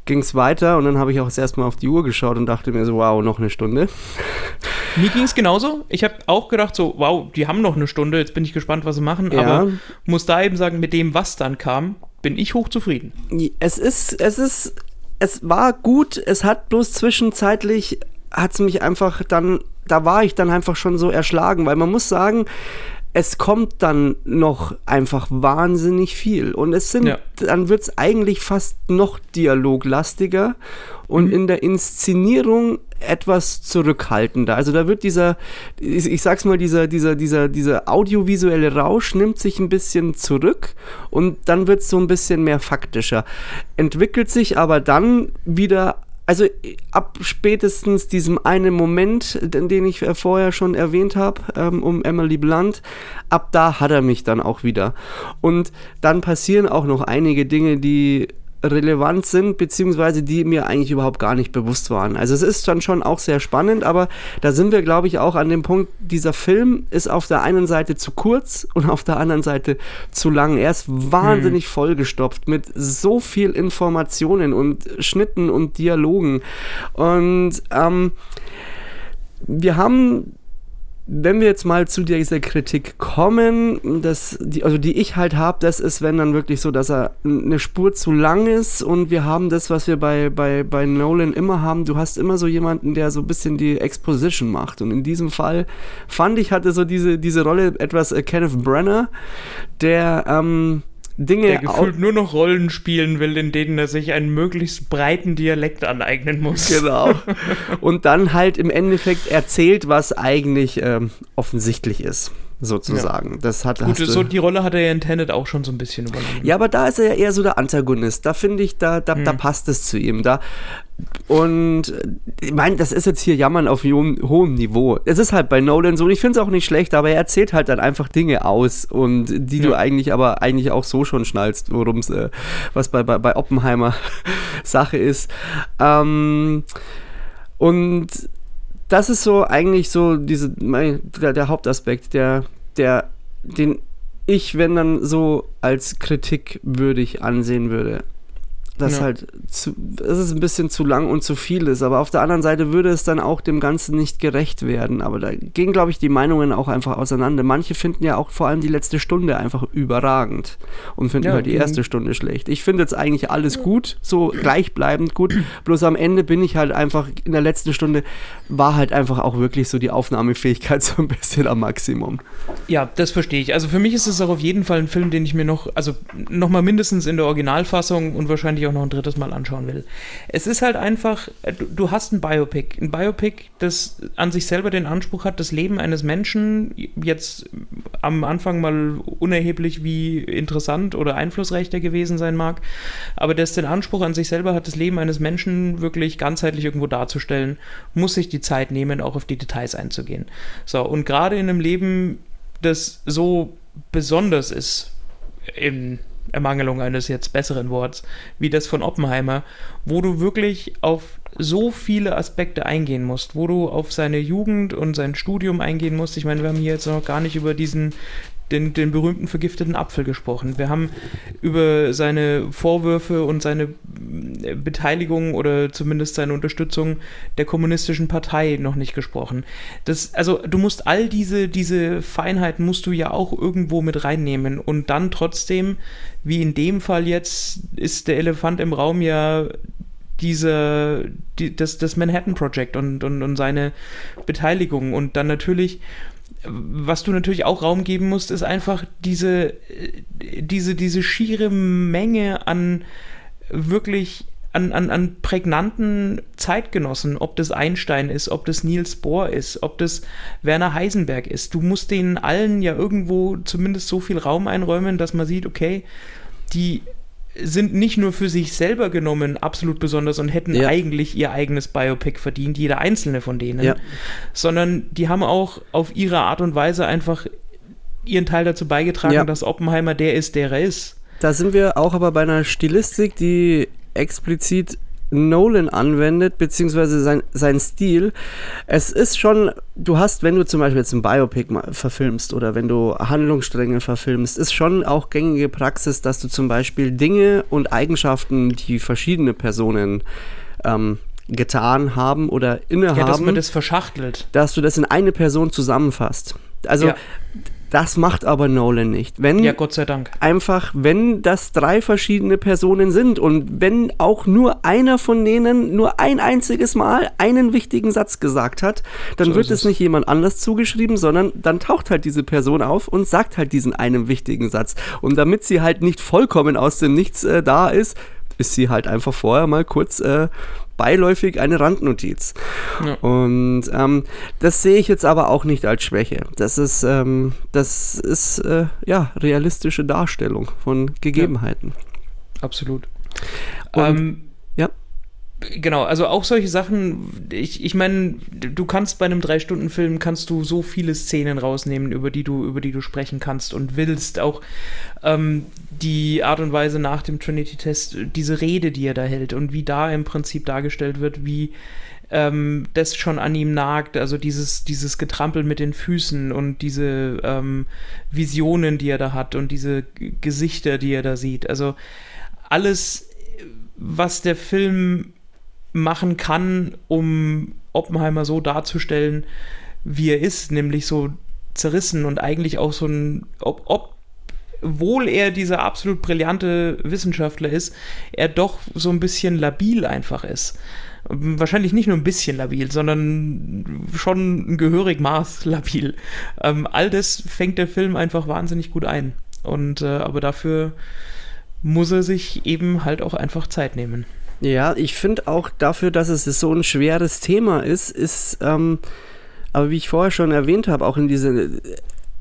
ging es weiter und dann habe ich auch das erste Mal auf die Uhr geschaut und dachte mir so, wow, noch eine Stunde. (laughs) Mir ging es genauso. Ich habe auch gedacht, so, wow, die haben noch eine Stunde, jetzt bin ich gespannt, was sie machen. Ja. Aber muss da eben sagen, mit dem, was dann kam, bin ich hochzufrieden. Es ist, es ist, es war gut, es hat bloß zwischenzeitlich, hat es mich einfach dann, da war ich dann einfach schon so erschlagen, weil man muss sagen, es kommt dann noch einfach wahnsinnig viel. Und es sind, ja. dann wird es eigentlich fast noch dialoglastiger und mhm. in der Inszenierung etwas zurückhaltender. Also da wird dieser, ich sag's mal, dieser, dieser, dieser, dieser audiovisuelle Rausch nimmt sich ein bisschen zurück und dann wird es so ein bisschen mehr faktischer. Entwickelt sich aber dann wieder also ab spätestens diesem einen Moment, den ich vorher schon erwähnt habe, ähm, um Emily Blunt, ab da hat er mich dann auch wieder. Und dann passieren auch noch einige Dinge, die relevant sind, beziehungsweise die mir eigentlich überhaupt gar nicht bewusst waren. Also es ist dann schon auch sehr spannend, aber da sind wir, glaube ich, auch an dem Punkt, dieser Film ist auf der einen Seite zu kurz und auf der anderen Seite zu lang. Er ist wahnsinnig hm. vollgestopft mit so viel Informationen und Schnitten und Dialogen. Und ähm, wir haben wenn wir jetzt mal zu dieser Kritik kommen, das, die, also die ich halt habe, das ist, wenn dann wirklich so, dass er eine Spur zu lang ist und wir haben das, was wir bei, bei, bei Nolan immer haben, du hast immer so jemanden, der so ein bisschen die Exposition macht. Und in diesem Fall fand ich, hatte so diese, diese Rolle etwas äh, Kenneth Brenner, der ähm, Dinge. Der gefühlt nur noch Rollen spielen will, in denen er sich einen möglichst breiten Dialekt aneignen muss. Genau. (laughs) Und dann halt im Endeffekt erzählt, was eigentlich ähm, offensichtlich ist sozusagen. Ja. Das hat Gut, so die Rolle hat er ja in Tenet auch schon so ein bisschen übernommen. Ja, aber da ist er ja eher so der Antagonist. Da finde ich, da, da, hm. da passt es zu ihm. Da und ich meine, das ist jetzt hier Jammern auf hohem, hohem Niveau. Es ist halt bei Nolan so, und ich finde es auch nicht schlecht, aber er erzählt halt dann einfach Dinge aus und die ja. du eigentlich aber eigentlich auch so schon schnallst, worum es, äh, was bei, bei, bei Oppenheimer (laughs) Sache ist. Ähm, und das ist so eigentlich so diese, mein, der, der Hauptaspekt, der, der, den ich, wenn dann so als Kritik würdig ansehen würde das ja. halt zu, es ist ein bisschen zu lang und zu viel ist. Aber auf der anderen Seite würde es dann auch dem Ganzen nicht gerecht werden. Aber da gehen, glaube ich, die Meinungen auch einfach auseinander. Manche finden ja auch vor allem die letzte Stunde einfach überragend und finden ja, halt die erste Stunde schlecht. Ich finde jetzt eigentlich alles gut, so gleichbleibend gut. Bloß am Ende bin ich halt einfach in der letzten Stunde war halt einfach auch wirklich so die Aufnahmefähigkeit (laughs) so ein bisschen am Maximum. Ja, das verstehe ich. Also für mich ist es auch auf jeden Fall ein Film, den ich mir noch, also noch mindestens in der Originalfassung und wahrscheinlich auch noch ein drittes Mal anschauen will. Es ist halt einfach, äh, du, du, hast ein Biopic. Ein Biopic, das an sich selber den Anspruch hat, das Leben eines Menschen, jetzt am Anfang mal unerheblich wie interessant oder einflussreich der gewesen sein mag, aber das den Anspruch an sich selber hat, das Leben eines Menschen wirklich ganzheitlich irgendwo darzustellen, muss sich die Zeit nehmen, auch auf die Details einzugehen. So, und gerade in einem Leben, das so besonders ist, in Ermangelung eines jetzt besseren Worts, wie das von Oppenheimer, wo du wirklich auf so viele Aspekte eingehen musst, wo du auf seine Jugend und sein Studium eingehen musst. Ich meine, wir haben hier jetzt noch gar nicht über diesen den, den berühmten vergifteten Apfel gesprochen. Wir haben über seine Vorwürfe und seine Beteiligung oder zumindest seine Unterstützung der kommunistischen Partei noch nicht gesprochen. Das, also du musst all diese, diese Feinheiten musst du ja auch irgendwo mit reinnehmen und dann trotzdem, wie in dem Fall jetzt, ist der Elefant im Raum ja diese, die, das, das Manhattan Project und, und, und seine Beteiligung und dann natürlich was du natürlich auch Raum geben musst, ist einfach diese, diese, diese schiere Menge an wirklich an, an, an prägnanten Zeitgenossen, ob das Einstein ist, ob das Niels Bohr ist, ob das Werner Heisenberg ist. Du musst denen allen ja irgendwo zumindest so viel Raum einräumen, dass man sieht, okay, die sind nicht nur für sich selber genommen absolut besonders und hätten ja. eigentlich ihr eigenes Biopic verdient, jeder einzelne von denen, ja. sondern die haben auch auf ihre Art und Weise einfach ihren Teil dazu beigetragen, ja. dass Oppenheimer der ist, der er ist. Da sind wir auch aber bei einer Stilistik, die explizit Nolan anwendet, beziehungsweise sein, sein Stil. Es ist schon, du hast, wenn du zum Beispiel jetzt ein Biopic verfilmst oder wenn du Handlungsstränge verfilmst, ist schon auch gängige Praxis, dass du zum Beispiel Dinge und Eigenschaften, die verschiedene Personen ähm, getan haben oder innehaben. Ja, dass man das verschachtelt. Dass du das in eine Person zusammenfasst. Also ja. Das macht aber Nolan nicht. Wenn ja, Gott sei Dank. Einfach, wenn das drei verschiedene Personen sind und wenn auch nur einer von denen nur ein einziges Mal einen wichtigen Satz gesagt hat, dann so wird es nicht jemand anders zugeschrieben, sondern dann taucht halt diese Person auf und sagt halt diesen einen wichtigen Satz. Und damit sie halt nicht vollkommen aus dem Nichts äh, da ist, ist sie halt einfach vorher mal kurz äh, beiläufig eine Randnotiz. Ja. Und ähm, das sehe ich jetzt aber auch nicht als Schwäche. Das ist, ähm, das ist äh, ja realistische Darstellung von Gegebenheiten. Ja. Absolut. Und, ähm. Genau, also auch solche Sachen, ich, ich meine, du kannst bei einem Drei-Stunden-Film kannst du so viele Szenen rausnehmen, über die du, über die du sprechen kannst und willst. Auch ähm, die Art und Weise nach dem Trinity-Test, diese Rede, die er da hält und wie da im Prinzip dargestellt wird, wie ähm, das schon an ihm nagt, also dieses, dieses Getrampel mit den Füßen und diese ähm, Visionen, die er da hat und diese Gesichter, die er da sieht. Also alles, was der Film machen kann, um Oppenheimer so darzustellen, wie er ist, nämlich so zerrissen und eigentlich auch so ein, ob, ob obwohl er dieser absolut brillante Wissenschaftler ist, er doch so ein bisschen labil einfach ist. Wahrscheinlich nicht nur ein bisschen labil, sondern schon ein gehörig Maß labil. Ähm, all das fängt der Film einfach wahnsinnig gut ein. Und äh, aber dafür muss er sich eben halt auch einfach Zeit nehmen. Ja, ich finde auch dafür, dass es so ein schweres Thema ist, ist, ähm, aber wie ich vorher schon erwähnt habe, auch in diese,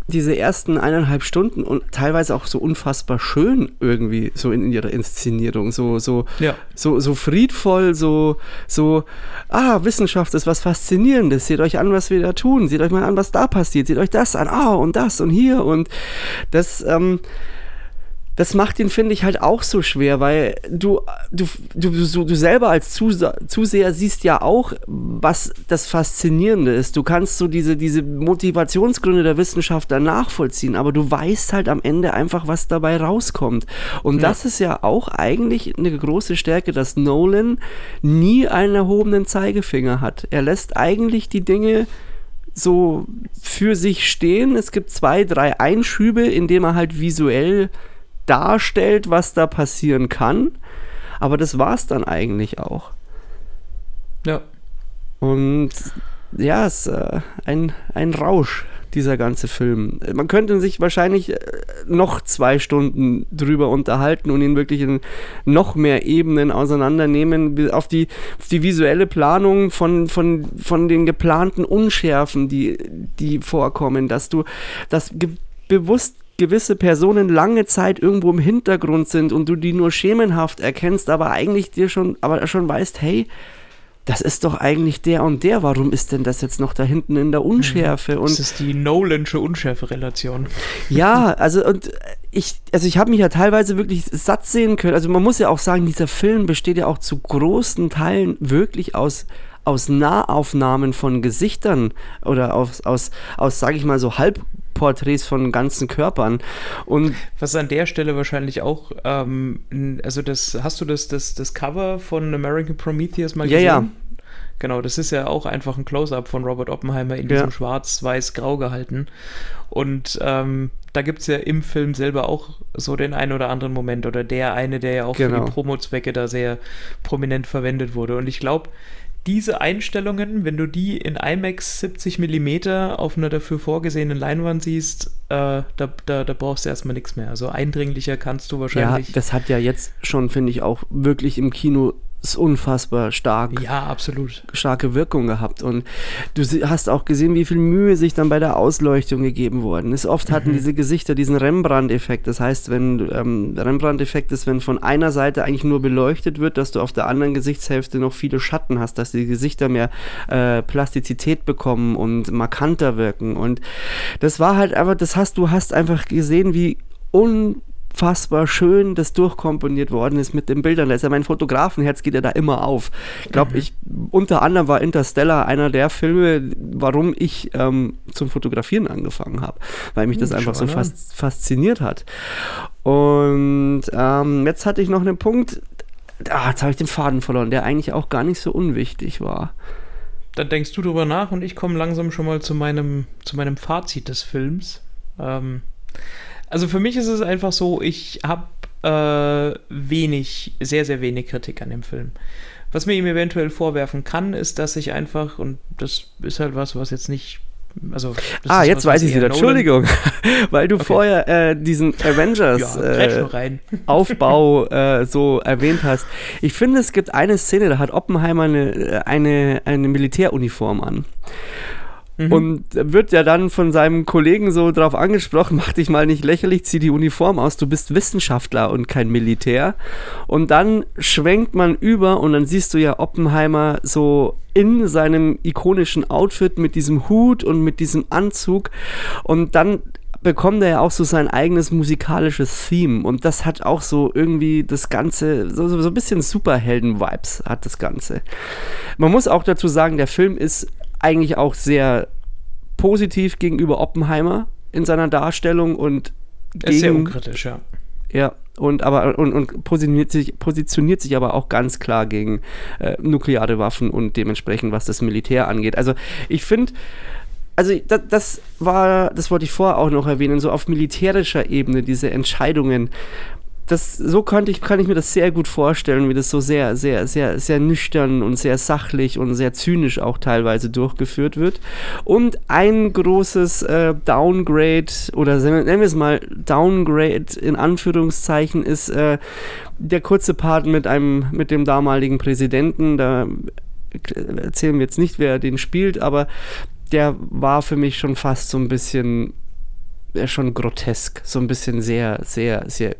diese ersten eineinhalb Stunden und teilweise auch so unfassbar schön irgendwie so in, in ihrer Inszenierung, so, so, ja. so, so friedvoll, so, so, ah, Wissenschaft ist was Faszinierendes, seht euch an, was wir da tun, seht euch mal an, was da passiert, seht euch das an, ah, und das und hier und das, ähm, das macht ihn, finde ich, halt auch so schwer, weil du, du, du, du, selber als Zuseher siehst ja auch, was das Faszinierende ist. Du kannst so diese, diese Motivationsgründe der Wissenschaftler nachvollziehen, aber du weißt halt am Ende einfach, was dabei rauskommt. Und ja. das ist ja auch eigentlich eine große Stärke, dass Nolan nie einen erhobenen Zeigefinger hat. Er lässt eigentlich die Dinge so für sich stehen. Es gibt zwei, drei Einschübe, in denen er halt visuell darstellt, was da passieren kann. Aber das war es dann eigentlich auch. Ja. Und ja, es ist äh, ein, ein Rausch, dieser ganze Film. Man könnte sich wahrscheinlich äh, noch zwei Stunden drüber unterhalten und ihn wirklich in noch mehr Ebenen auseinandernehmen, auf die, auf die visuelle Planung von, von, von den geplanten Unschärfen, die, die vorkommen, dass du das bewusst gewisse Personen lange Zeit irgendwo im Hintergrund sind und du die nur schemenhaft erkennst, aber eigentlich dir schon, aber schon weißt, hey, das ist doch eigentlich der und der. Warum ist denn das jetzt noch da hinten in der Unschärfe? Und das ist die Nolansche Unschärfe-Relation. (laughs) Ja, also und ich, also ich habe mich ja teilweise wirklich satt sehen können. Also man muss ja auch sagen, dieser Film besteht ja auch zu großen Teilen wirklich aus aus Nahaufnahmen von Gesichtern oder aus, aus, aus sage ich mal, so Halbporträts von ganzen Körpern. Und Was an der Stelle wahrscheinlich auch, ähm, also das, hast du das, das, das Cover von American Prometheus mal ja, gesehen? ja, Genau, das ist ja auch einfach ein Close-up von Robert Oppenheimer in Ja. diesem schwarz-weiß-grau gehalten. Und ähm, da gibt es ja im Film selber auch so den einen oder anderen Moment oder der eine, der ja auch für Genau. die Promo-Zwecke da sehr prominent verwendet wurde. Und ich glaube, diese Einstellungen, wenn du die in IMAX 70 mm auf einer dafür vorgesehenen Leinwand siehst, äh, da, da, da brauchst du erstmal nichts mehr. Also eindringlicher kannst du ja, wahrscheinlich. das hat ja jetzt schon, finde ich, auch wirklich im Kino unfassbar stark ja, absolut. starke Wirkung gehabt. Und du hast auch gesehen, wie viel Mühe sich dann bei der Ausleuchtung gegeben worden ist. Oft hatten diese Gesichter diesen Rembrandt-Effekt. Das heißt, wenn ähm, Rembrandt-Effekt ist, wenn von einer Seite eigentlich nur beleuchtet wird, dass du auf der anderen Gesichtshälfte noch viele Schatten hast, dass die Gesichter mehr äh, Plastizität bekommen und markanter wirken. Und das war halt einfach, das hast du hast einfach gesehen, wie unfassbar schön das durchkomponiert worden ist mit den Bildern. Da ist ja mein Fotografenherz geht ja da immer auf. Ich glaube, ich unter anderem war Interstellar einer der Filme, warum ich ähm, zum Fotografieren angefangen habe, weil mich das Hm, einfach so fas fasziniert hat. Und ähm, jetzt hatte ich noch einen Punkt. Ah, jetzt habe ich den Faden verloren, der eigentlich auch gar nicht so unwichtig war. Dann denkst du drüber nach und ich komme langsam schon mal zu meinem, zu meinem Fazit des Films. Ähm, also für mich ist es einfach so, ich habe äh, wenig, sehr, sehr wenig Kritik an dem Film. Was mir ihm eventuell vorwerfen kann, ist, dass ich einfach, und das ist halt was, was jetzt nicht. Also, ah, jetzt was, weiß ich wieder. Entschuldigung, (laughs) weil du Okay. vorher äh, diesen (laughs) Avengers Ja, äh. (laughs) Aufbau äh, so erwähnt hast. Ich finde, es gibt eine Szene, da hat Oppenheimer eine, äh, eine, eine Militäruniform an. Mhm. Und wird ja dann von seinem Kollegen so drauf angesprochen, mach dich mal nicht lächerlich, zieh die Uniform aus, du bist Wissenschaftler und kein Militär. Und dann schwenkt man über und dann siehst du ja Oppenheimer so in seinem ikonischen Outfit mit diesem Hut und mit diesem Anzug. Und dann bekommt er ja auch so sein eigenes musikalisches Theme und das hat auch so irgendwie das Ganze, so, so so ein bisschen Superhelden-Vibes hat das Ganze. Man muss auch dazu sagen, der Film ist eigentlich auch sehr positiv gegenüber Oppenheimer in seiner Darstellung und ist sehr gegen- unkritisch, ja. ja, und aber und, und positioniert, sich, positioniert sich aber auch ganz klar gegen äh, nukleare Waffen und dementsprechend, was das Militär angeht. Also ich finde, also das, das war, das wollte ich vorher auch noch erwähnen, so auf militärischer Ebene, diese Entscheidungen. Das, so könnte ich, kann ich mir das sehr gut vorstellen, wie das so sehr, sehr, sehr, sehr nüchtern und sehr sachlich und sehr zynisch auch teilweise durchgeführt wird. Und ein großes äh, Downgrade, oder nennen wir es mal Downgrade in Anführungszeichen, ist äh, der kurze Part mit einem, mit dem damaligen Präsidenten. Da erzählen wir jetzt nicht, wer den spielt, aber der war für mich schon fast so ein bisschen, schon grotesk, so ein bisschen sehr, sehr, sehr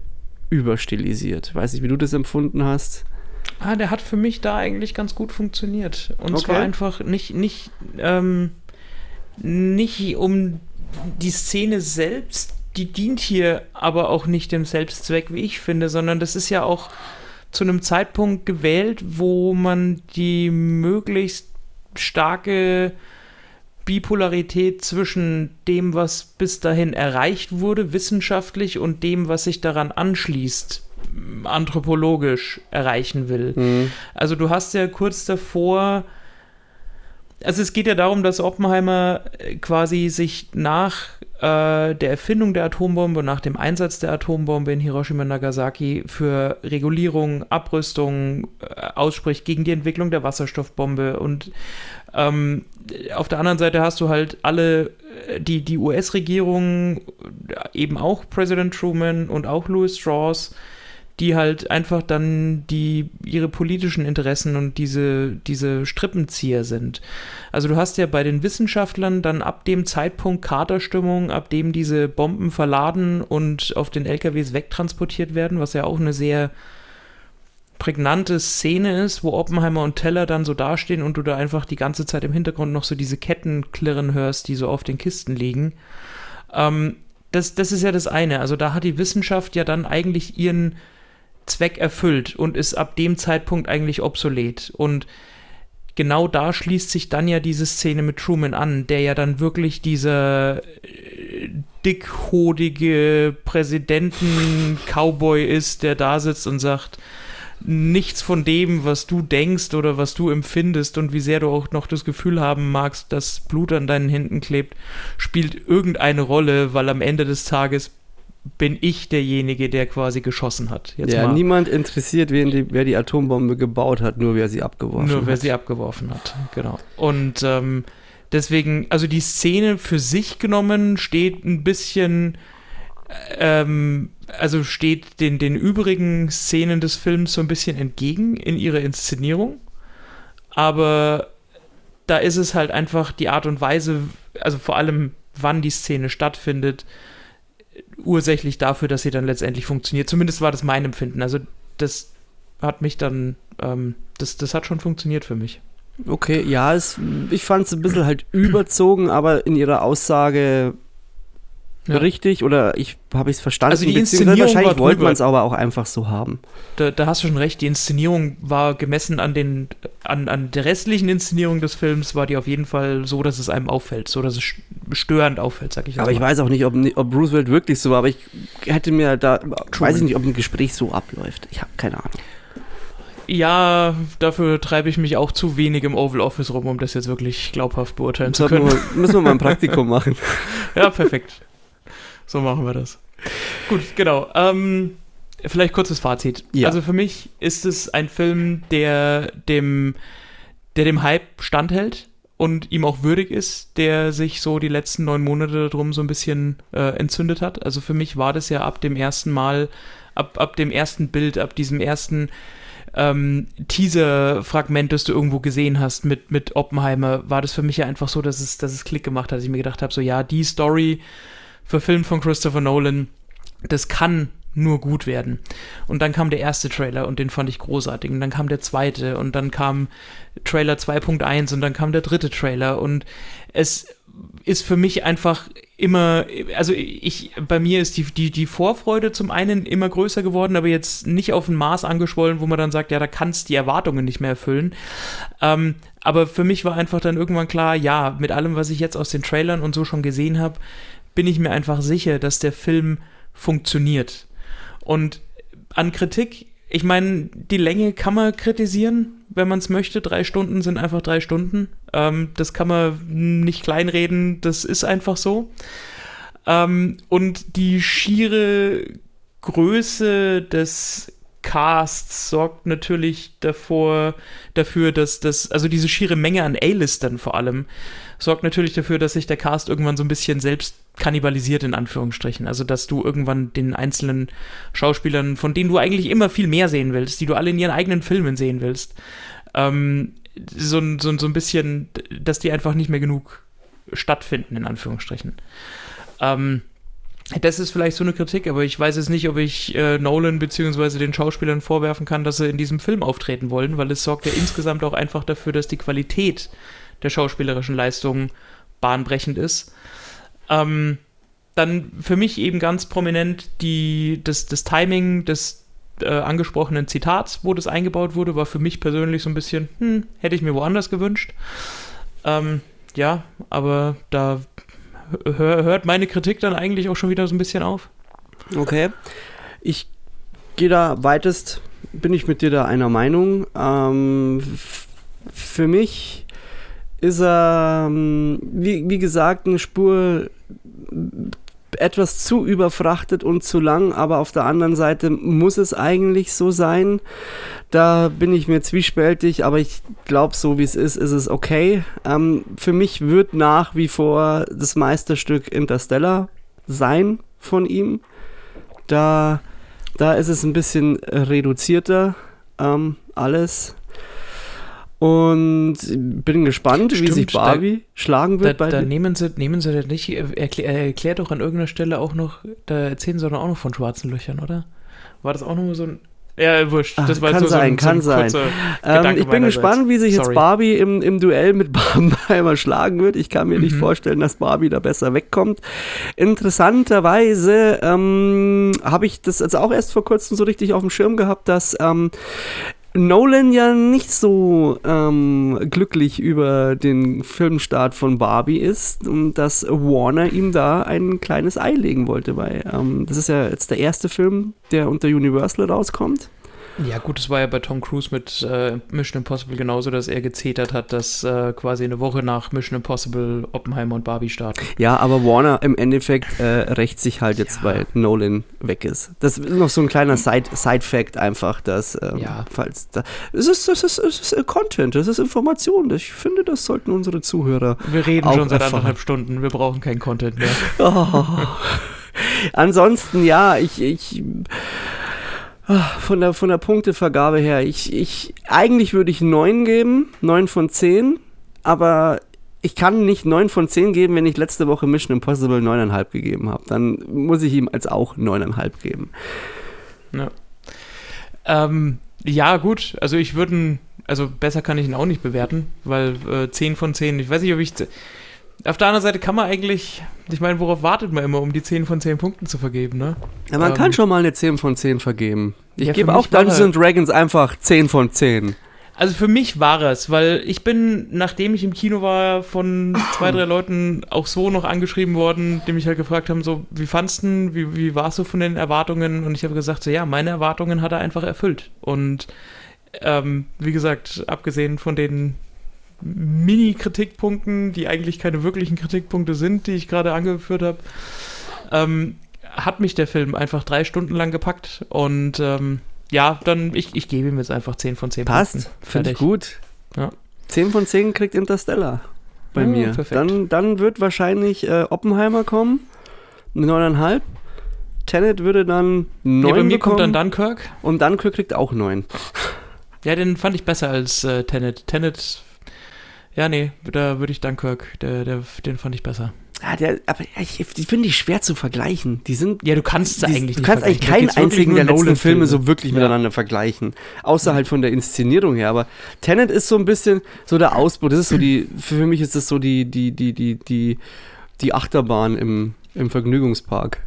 überstilisiert. Weiß nicht, wie du das empfunden hast. Ah, der hat für mich da eigentlich ganz gut funktioniert. Und Okay. zwar einfach nicht, nicht, ähm, nicht um die Szene selbst, die dient hier aber auch nicht dem Selbstzweck, wie ich finde, sondern das ist ja auch zu einem Zeitpunkt gewählt, wo man die möglichst starke Bipolarität zwischen dem, was bis dahin erreicht wurde, wissenschaftlich, und dem, was sich daran anschließt, anthropologisch erreichen will. Also du hast ja kurz davor, also es geht ja darum, dass Oppenheimer äh, quasi sich nach äh, der Erfindung der Atombombe und nach dem Einsatz der Atombombe in Hiroshima und Nagasaki für Regulierung, Abrüstung äh, ausspricht gegen die Entwicklung der Wasserstoffbombe und ähm, auf der anderen Seite hast du halt alle, äh, die, die US-Regierung, eben auch Präsident Truman und auch Louis Strauss, die halt einfach dann die ihre politischen Interessen und diese, diese Strippenzieher sind. Also du hast ja bei den Wissenschaftlern dann ab dem Zeitpunkt Katerstimmung, ab dem diese Bomben verladen und auf den LKWs wegtransportiert werden, was ja auch eine sehr prägnante Szene ist, wo Oppenheimer und Teller dann so dastehen und du da einfach die ganze Zeit im Hintergrund noch so diese Ketten klirren hörst, die so auf den Kisten liegen. Ähm, das, das ist ja das eine. Also da hat die Wissenschaft ja dann eigentlich ihren Zweck erfüllt und ist ab dem Zeitpunkt eigentlich obsolet. Und genau da schließt sich dann ja diese Szene mit Truman an, der ja dann wirklich dieser äh, dickhodige Präsidenten-Cowboy ist, der da sitzt und sagt, nichts von dem, was du denkst oder was du empfindest und wie sehr du auch noch das Gefühl haben magst, dass Blut an deinen Händen klebt, spielt irgendeine Rolle, weil am Ende des Tages bin ich derjenige, der quasi geschossen hat. Jetzt ja, niemand interessiert, die, wer die Atombombe gebaut hat, nur wer sie abgeworfen nur hat. Nur wer sie abgeworfen hat, genau. Und ähm, deswegen, also die Szene für sich genommen steht ein bisschen ähm, also steht den, den übrigen Szenen des Films so ein bisschen entgegen in ihrer Inszenierung. Aber da ist es halt einfach die Art und Weise, also vor allem wann die Szene stattfindet, ursächlich dafür, dass sie dann letztendlich funktioniert. Zumindest war das mein Empfinden. Also das hat mich dann, ähm, das, das hat schon funktioniert für mich. Okay, ja, es, ich fand es ein bisschen halt überzogen, aber in ihrer Aussage ja. richtig oder ich habe ich es verstanden. Also die Inszenierung wahrscheinlich wollte man es aber auch einfach so haben. Da, da, hast du schon recht. Die Inszenierung war gemessen an den an, an der restlichen Inszenierung des Films war die auf jeden Fall so, dass es einem auffällt, so dass es störend auffällt, sag ich. Aber ich weiß auch nicht, ob, ob Roosevelt wirklich so war. Aber ich hätte mir da True. weiß ich nicht, ob ein Gespräch so abläuft. Ich habe keine Ahnung. Ja, dafür treibe ich mich auch zu wenig im Oval Office rum, um das jetzt wirklich glaubhaft beurteilen das zu können. Wir, müssen wir mal ein (laughs) Praktikum machen. ja, perfekt. So machen wir das. Gut, genau. Ähm, vielleicht kurzes Fazit. Ja. Also für mich ist es ein Film, der dem, der dem Hype standhält und ihm auch würdig ist, der sich so die letzten neun Monate drum so ein bisschen äh, entzündet hat. Also für mich war das ja ab dem ersten Mal, ab, ab dem ersten Bild, ab diesem ersten ähm, Teaser-Fragment, das du irgendwo gesehen hast mit, mit Oppenheimer, war das für mich ja einfach so, dass es, dass es Klick gemacht hat. Dass ich mir gedacht habe, so ja, die Story verfilmt von Christopher Nolan, das kann nur gut werden. Und dann kam der erste Trailer und den fand ich großartig. Und dann kam der zweite und dann kam Trailer 2.1 und dann kam der dritte Trailer. Und es ist für mich einfach immer, also ich, bei mir ist die, die, die Vorfreude zum einen immer größer geworden, aber jetzt nicht auf ein Maß angeschwollen, wo man dann sagt, ja, da kannst die Erwartungen nicht mehr erfüllen. Ähm, aber für mich war einfach dann irgendwann klar, ja, mit allem, was ich jetzt aus den Trailern und so schon gesehen habe, bin ich mir einfach sicher, dass der Film funktioniert. Und an Kritik, ich meine, die Länge kann man kritisieren, wenn man es möchte. Drei Stunden sind einfach drei Stunden. Ähm, das kann man nicht kleinreden, das ist einfach so. Ähm, und die schiere Größe des Casts sorgt natürlich davor, dafür, dass das, also diese schiere Menge an A-Listern vor allem, sorgt natürlich dafür, dass sich der Cast irgendwann so ein bisschen selbst kannibalisiert, in Anführungsstrichen. Also, dass du irgendwann den einzelnen Schauspielern, von denen du eigentlich immer viel mehr sehen willst, die du alle in ihren eigenen Filmen sehen willst, ähm, so, so, so ein bisschen, dass die einfach nicht mehr genug stattfinden, in Anführungsstrichen. Ähm, das ist vielleicht so eine Kritik, aber ich weiß jetzt nicht, ob ich äh, Nolan bzw. den Schauspielern vorwerfen kann, dass sie in diesem Film auftreten wollen, weil es sorgt ja insgesamt auch einfach dafür, dass die Qualität der schauspielerischen Leistung bahnbrechend ist. Ähm, dann für mich eben ganz prominent die, das, das Timing des äh, angesprochenen Zitats, wo das eingebaut wurde, war für mich persönlich so ein bisschen, hm, hätte ich mir woanders gewünscht. Ähm, ja, aber da hört meine Kritik dann eigentlich auch schon wieder so ein bisschen auf. Okay. Ich gehe da weitest, bin ich mit dir da einer Meinung. Ähm, für mich ist er, ähm, wie, wie gesagt, eine Spur etwas zu überfrachtet und zu lang, aber auf der anderen Seite muss es eigentlich so sein. Da bin ich mir zwiespältig, aber ich glaube, so wie es ist, ist es okay. Ähm, für mich wird nach wie vor das Meisterstück Interstellar sein von ihm. Da, da ist es ein bisschen reduzierter, ähm, alles. Und bin gespannt, Stimmt, wie sich Barbie da, schlagen wird. Da, bei da nehmen sie, nehmen sie das nicht, erklär, erklär doch an irgendeiner Stelle auch noch, da erzählen sie doch auch noch von schwarzen Löchern, oder? War das auch nur so ein. Ja, wurscht. Das Ach, war kann jetzt nur sein, so ein, kann so ein sein. Ähm, ich bin gespannt, wie sich jetzt Sorry. Barbie im, im Duell mit (laughs) Barbenheimer schlagen wird. Ich kann mir nicht Mhm. vorstellen, dass Barbie da besser wegkommt. Interessanterweise ähm, habe ich das jetzt auch erst vor kurzem so richtig auf dem Schirm gehabt, dass ähm, Nolan ja nicht so ähm, glücklich über den Filmstart von Barbie ist und dass Warner ihm da ein kleines Ei legen wollte, weil ähm, das ist ja jetzt der erste Film, der unter Universal rauskommt. Ja, gut, es war ja bei Tom Cruise mit äh, Mission Impossible genauso, dass er gezetert hat, dass äh, quasi eine Woche nach Mission Impossible Oppenheimer und Barbie starten. Ja, aber Warner im Endeffekt äh, rächt sich halt jetzt, Ja. weil Nolan weg ist. Das ist noch so ein kleiner Side- Side-Fact einfach, dass, ähm, Ja. falls da, es ist, es ist, es ist äh, Content, es ist Information. Ich finde, das sollten unsere Zuhörer. Wir reden schon seit erfahren. anderthalb Stunden, wir brauchen keinen Content mehr. (laughs) Oh. Ansonsten, ja, ich, ich von der, von der Punktevergabe her, ich, ich, eigentlich würde ich 9 geben, 9 von 10, aber ich kann nicht 9 von 10 geben, wenn ich letzte Woche Mission Impossible 9,5 gegeben habe. Dann muss ich ihm als auch 9,5 geben. Ähm, ja, gut, also ich würde also besser kann ich ihn auch nicht bewerten, weil äh, 10 von 10, ich weiß nicht, ob ich. Auf der anderen Seite kann man eigentlich, ich meine, worauf wartet man immer, um die 10 von 10 Punkten zu vergeben, ne? Ja, man Ähm, kann schon mal eine 10 von 10 vergeben. Ich Ja, gebe auch Dungeons and Dragons einfach 10 von 10. Also für mich war es, weil ich bin, nachdem ich im Kino war, von zwei, drei Leuten auch so noch angeschrieben worden, die mich halt gefragt haben, so, wie fandst du, wie, wie warst du von den Erwartungen? Und ich habe gesagt, so, ja, meine Erwartungen hat er einfach erfüllt. Und ähm, wie gesagt, abgesehen von den Mini-Kritikpunkten, die eigentlich keine wirklichen Kritikpunkte sind, die ich gerade angeführt habe, ähm, hat mich der Film einfach drei Stunden lang gepackt und ähm, ja, dann, ich, ich gebe ihm jetzt einfach 10 von 10 Passt, finde ich gut. Ja. 10 von 10 kriegt Interstellar bei Ja, mir. perfekt. Dann, dann wird wahrscheinlich äh, Oppenheimer kommen, eine 9,5. Tenet würde dann 9 Nee, bei mir bekommen kommt dann Dunkirk. und Dunkirk kriegt auch 9. Ja, den fand ich besser als äh, Tenet. Tenet, ja, nee, da würde ich Dunkirk, der, der, den fand ich besser. Ja, der, aber ich, die finde ich schwer zu vergleichen. Die sind Ja, du kannst sie eigentlich du kannst eigentlich keinen einzigen der letzten Nolan-Filme. Filme so wirklich Ja. miteinander vergleichen. Außer halt von der Inszenierung her. Aber Tenet ist so ein bisschen so der Ausbruch. Das ist so die, für mich ist das so die, die, die, die, die, die Achterbahn im, im Vergnügungspark.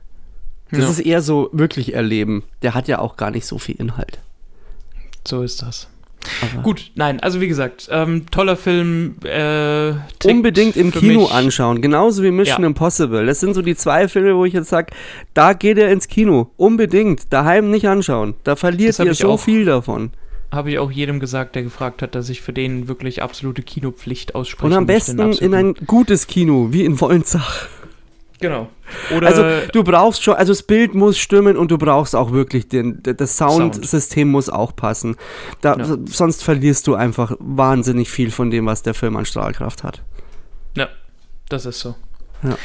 Das Ja. ist eher so wirklich erleben. Der hat ja auch gar nicht so viel Inhalt. So ist das. Aber Gut, nein, also wie gesagt, ähm, toller Film. Äh, Unbedingt im Kino mich- anschauen, genauso wie Mission Ja. Impossible. Das sind so die zwei Filme, wo ich jetzt sage, da geht er ins Kino. Unbedingt. Daheim nicht anschauen. Da verliert ihr so auch. viel davon. Habe ich auch jedem gesagt, der gefragt hat, dass ich für den wirklich absolute Kinopflicht ausspreche. Und am besten in ein gutes Kino, wie in Wolnzach. Genau. Oder Also du brauchst schon, also das Bild muss stimmen und du brauchst auch wirklich den, das Sound. Soundsystem muss auch passen. Da, Ja. Sonst verlierst du einfach wahnsinnig viel von dem, was der Film an Strahlkraft hat. das ist so. Ja.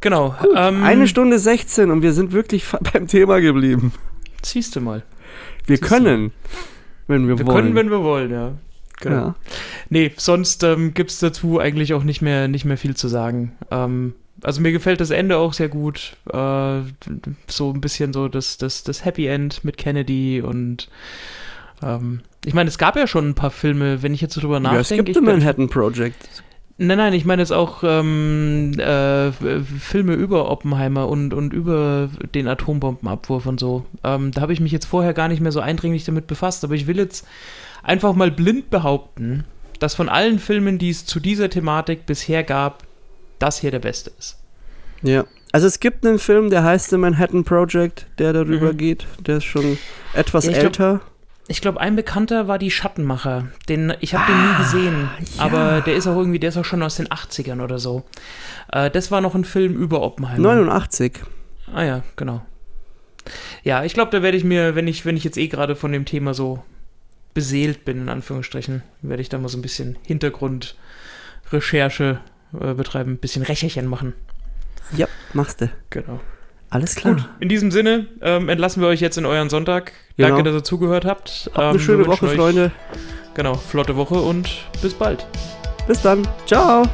Genau. ähm, Eine Stunde 16 und wir sind wirklich (laughs) beim Thema geblieben. Siehst du mal. Wir Siehst du. können, wenn wir, Wir wollen. können, wenn wir wollen, ja. Genau. ja. Nee, sonst ähm, gibt es dazu eigentlich auch nicht mehr, nicht mehr viel zu sagen. Ähm, also mir gefällt das Ende auch sehr gut. Äh, so ein bisschen so das, das, das Happy End mit Kennedy und ähm, ich meine, es gab ja schon ein paar Filme, wenn ich jetzt drüber ja, es nachdenke. gibt bin- Manhattan Project. Nein, nein, ich meine jetzt auch ähm, äh, Filme über Oppenheimer und, und über den Atombombenabwurf und so. Ähm, da habe ich mich jetzt vorher gar nicht mehr so eindringlich damit befasst, aber ich will jetzt einfach mal blind behaupten, dass von allen Filmen, die es zu dieser Thematik bisher gab, das hier der beste ist. Ja. Also es gibt einen Film, der heißt The Manhattan Project, der darüber Mhm. geht. Der ist schon etwas Ja, ich glaub- älter. Ich glaube, ein Bekannter war die Schattenmacher. Den, ich habe den nie gesehen, ja. aber der ist auch irgendwie, der ist auch schon aus den 80ern oder so. Äh, das war noch ein Film über Oppenheimer. 89. Ah ja, genau. Ja, ich glaube, da werde ich mir, wenn ich, wenn ich jetzt eh gerade von dem Thema so beseelt bin, in Anführungsstrichen, werde ich da mal so ein bisschen Hintergrundrecherche äh, betreiben, ein bisschen Recherchen machen. Ja, machst du. Genau. Alles klar. Gut, in diesem Sinne ähm, entlassen wir euch jetzt in euren Sonntag. Genau. Danke, dass ihr zugehört habt. Habt eine Ähm, schöne wir wünschen Woche, euch- Freunde. Genau, flotte Woche und bis bald. Bis dann. Ciao.